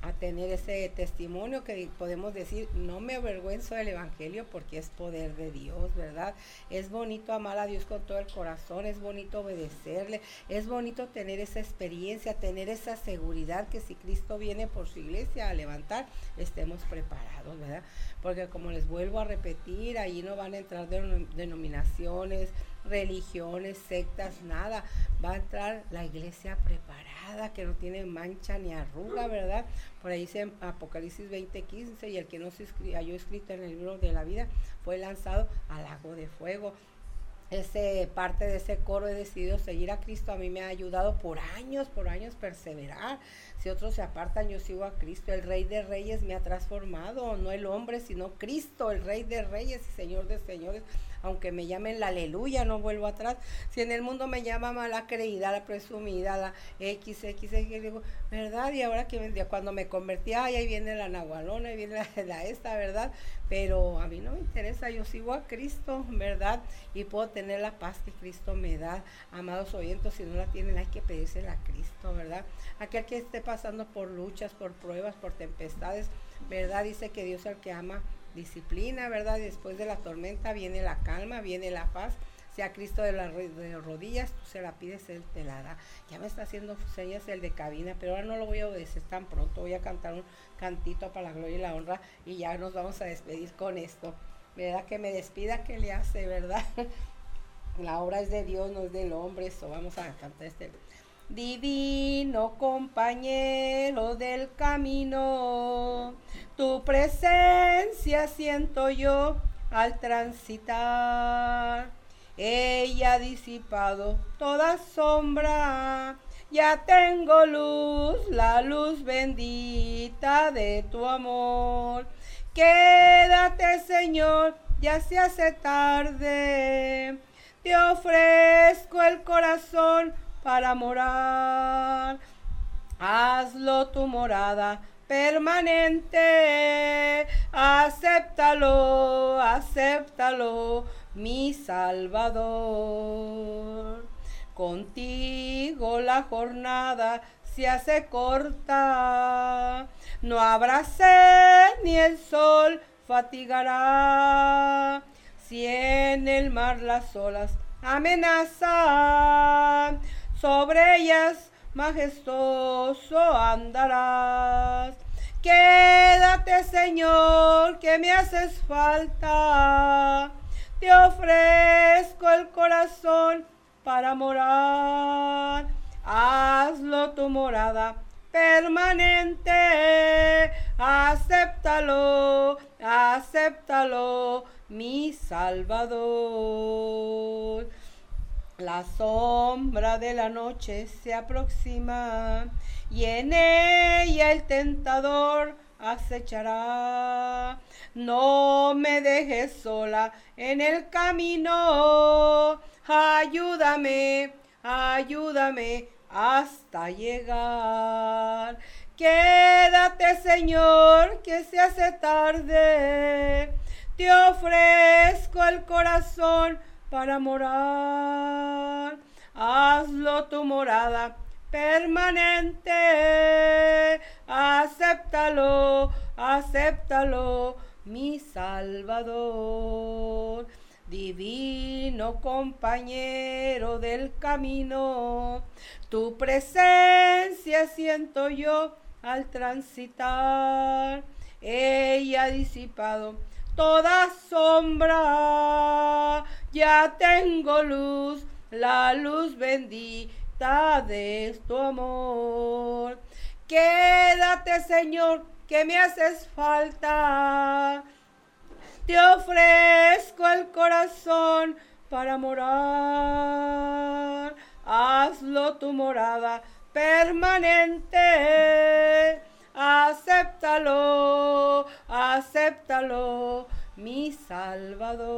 a tener ese testimonio que podemos decir, no me avergüenzo del Evangelio porque es poder de Dios, ¿verdad? Es bonito amar a Dios con todo el corazón, es bonito obedecerle, es bonito tener esa experiencia, tener esa seguridad que si Cristo viene por su iglesia a levantar, estemos preparados, ¿verdad? Porque como les vuelvo a repetir, ahí no van a entrar denom- denominaciones, religiones, sectas, nada. Va a entrar la iglesia preparada, que no tiene mancha ni arruga, ¿verdad? Por ahí dice Apocalipsis 20:15, y el que no se halló escrito en el libro de la vida fue lanzado al lago de fuego. ese parte de ese coro he decidido seguir a Cristo. A mí me ha ayudado por años, por años perseverar. Si otros se apartan, yo sigo a Cristo. El Rey de Reyes me ha transformado, no el hombre, sino Cristo, el Rey de Reyes y Señor de Señores aunque me llamen la aleluya, no vuelvo atrás. Si en el mundo me llama mala creída, la presumida, la XXX, digo, ¿verdad? Y ahora que vendía, cuando me convertí, ay, ahí viene la nahualona, ahí viene la, esta, ¿verdad? Pero a mí no me interesa, yo sigo a Cristo, ¿verdad? Y puedo tener la paz que Cristo me da. Amados oyentes, si no la tienen, hay que pedírsela a Cristo, ¿verdad? Aquel que esté pasando por luchas, por pruebas, por tempestades, ¿verdad? Dice que Dios es el que ama disciplina, ¿verdad? después de la tormenta viene la calma, viene la paz. Sea Cristo de las rodillas, tú se la pides, Él te la da. Ya me está haciendo señas el de cabina, pero ahora no lo voy a obedecer tan pronto. Voy a cantar un cantito para la gloria y la honra y ya nos vamos a despedir con esto. ¿Verdad? Que me despida, que le hace, verdad? la obra es de Dios, no es del hombre. Eso vamos a cantar este divino compañero del camino, tu presencia siento yo al transitar. Ella ha disipado toda sombra, ya tengo luz, la luz bendita de tu amor. Quédate, Señor, ya se hace tarde. Te ofrezco el corazón para morar. Hazlo tu morada permanente. Acéptalo, acéptalo, mi Salvador. Contigo la jornada se hace corta. No habrá sed ni el sol fatigará. Si en el mar las olas amenazan, sobre ellas majestuoso andarás. Quédate, Señor, que me haces falta. Te ofrezco el corazón para morar. Hazlo tu morada permanente. Acéptalo, acéptalo, mi Salvador. La sombra de la noche se aproxima y en ella el tentador acechará. No me dejes sola en el camino. Ayúdame, ayúdame hasta llegar. Quédate, Señor, que se hace tarde. Te ofrezco el corazón para morar. Hazlo tu morada permanente. Acéptalo, acéptalo, mi Salvador. Divino compañero del camino, tu presencia siento yo al transitar. Ella ha disipado toda sombra. Ya tengo luz, la luz bendita de tu amor. Quédate, Señor, que me haces falta. Te ofrezco el corazón para morar. Hazlo tu morada permanente acéptalo, acéptalo, mi Salvador.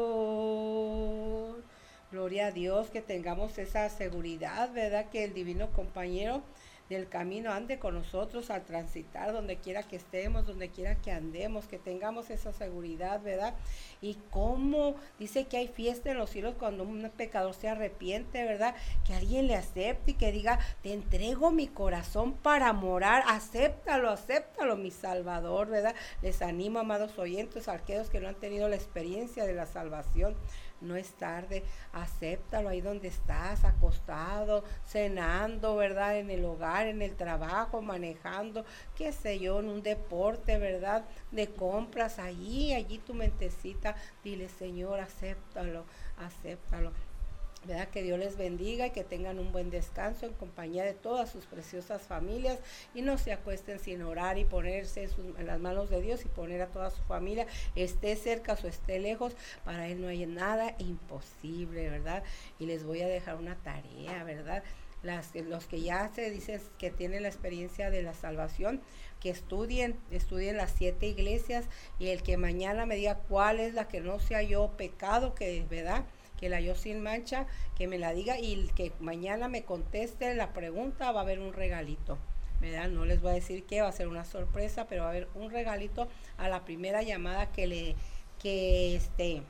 Gloria a Dios que tengamos esa seguridad, ¿verdad? Que el divino compañero del camino ande con nosotros al transitar donde quiera que estemos, donde quiera que andemos, que tengamos esa seguridad, ¿verdad? Y cómo dice que hay fiesta en los cielos cuando un pecador se arrepiente, ¿verdad? Que alguien le acepte y que diga, te entrego mi corazón para morar, acéptalo, acéptalo, mi Salvador, ¿verdad? Les animo, amados oyentes, aquellos que no han tenido la experiencia de la salvación, no es tarde, acéptalo ahí donde estás, acostado, cenando, ¿verdad? En el hogar, en el trabajo, manejando, qué sé yo, en un deporte, ¿verdad? De compras, allí, allí tu mentecita, dile, Señor, acéptalo, acéptalo. ¿Verdad? Que Dios les bendiga y que tengan un buen descanso en compañía de todas sus preciosas familias y no se acuesten sin orar y ponerse en, sus- en las manos de Dios y poner a toda su familia, esté cerca o esté lejos, para Él no hay nada imposible, ¿verdad? Y les voy a dejar una tarea, ¿verdad? Las, los que ya se dicen que tienen la experiencia de la salvación, que estudien, estudien las siete iglesias y el que mañana me diga cuál es la que no se halló pecado, que verdad, que la halló sin mancha, que me la diga y que mañana me conteste la pregunta va a haber un regalito. ¿verdad? No les voy a decir que va a ser una sorpresa, pero va a haber un regalito a la primera llamada que le que este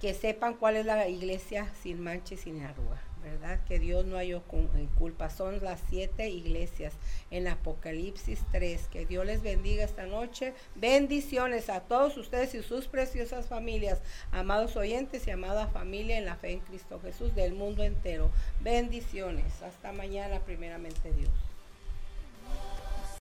que sepan cuál es la iglesia sin mancha y sin arruga, ¿verdad? Que Dios no halló en culpa. Son las siete iglesias en Apocalipsis 3. Que Dios les bendiga esta noche. Bendiciones a todos ustedes y sus preciosas familias, amados oyentes y amada familia en la fe en Cristo Jesús del mundo entero. Bendiciones. Hasta mañana, primeramente Dios.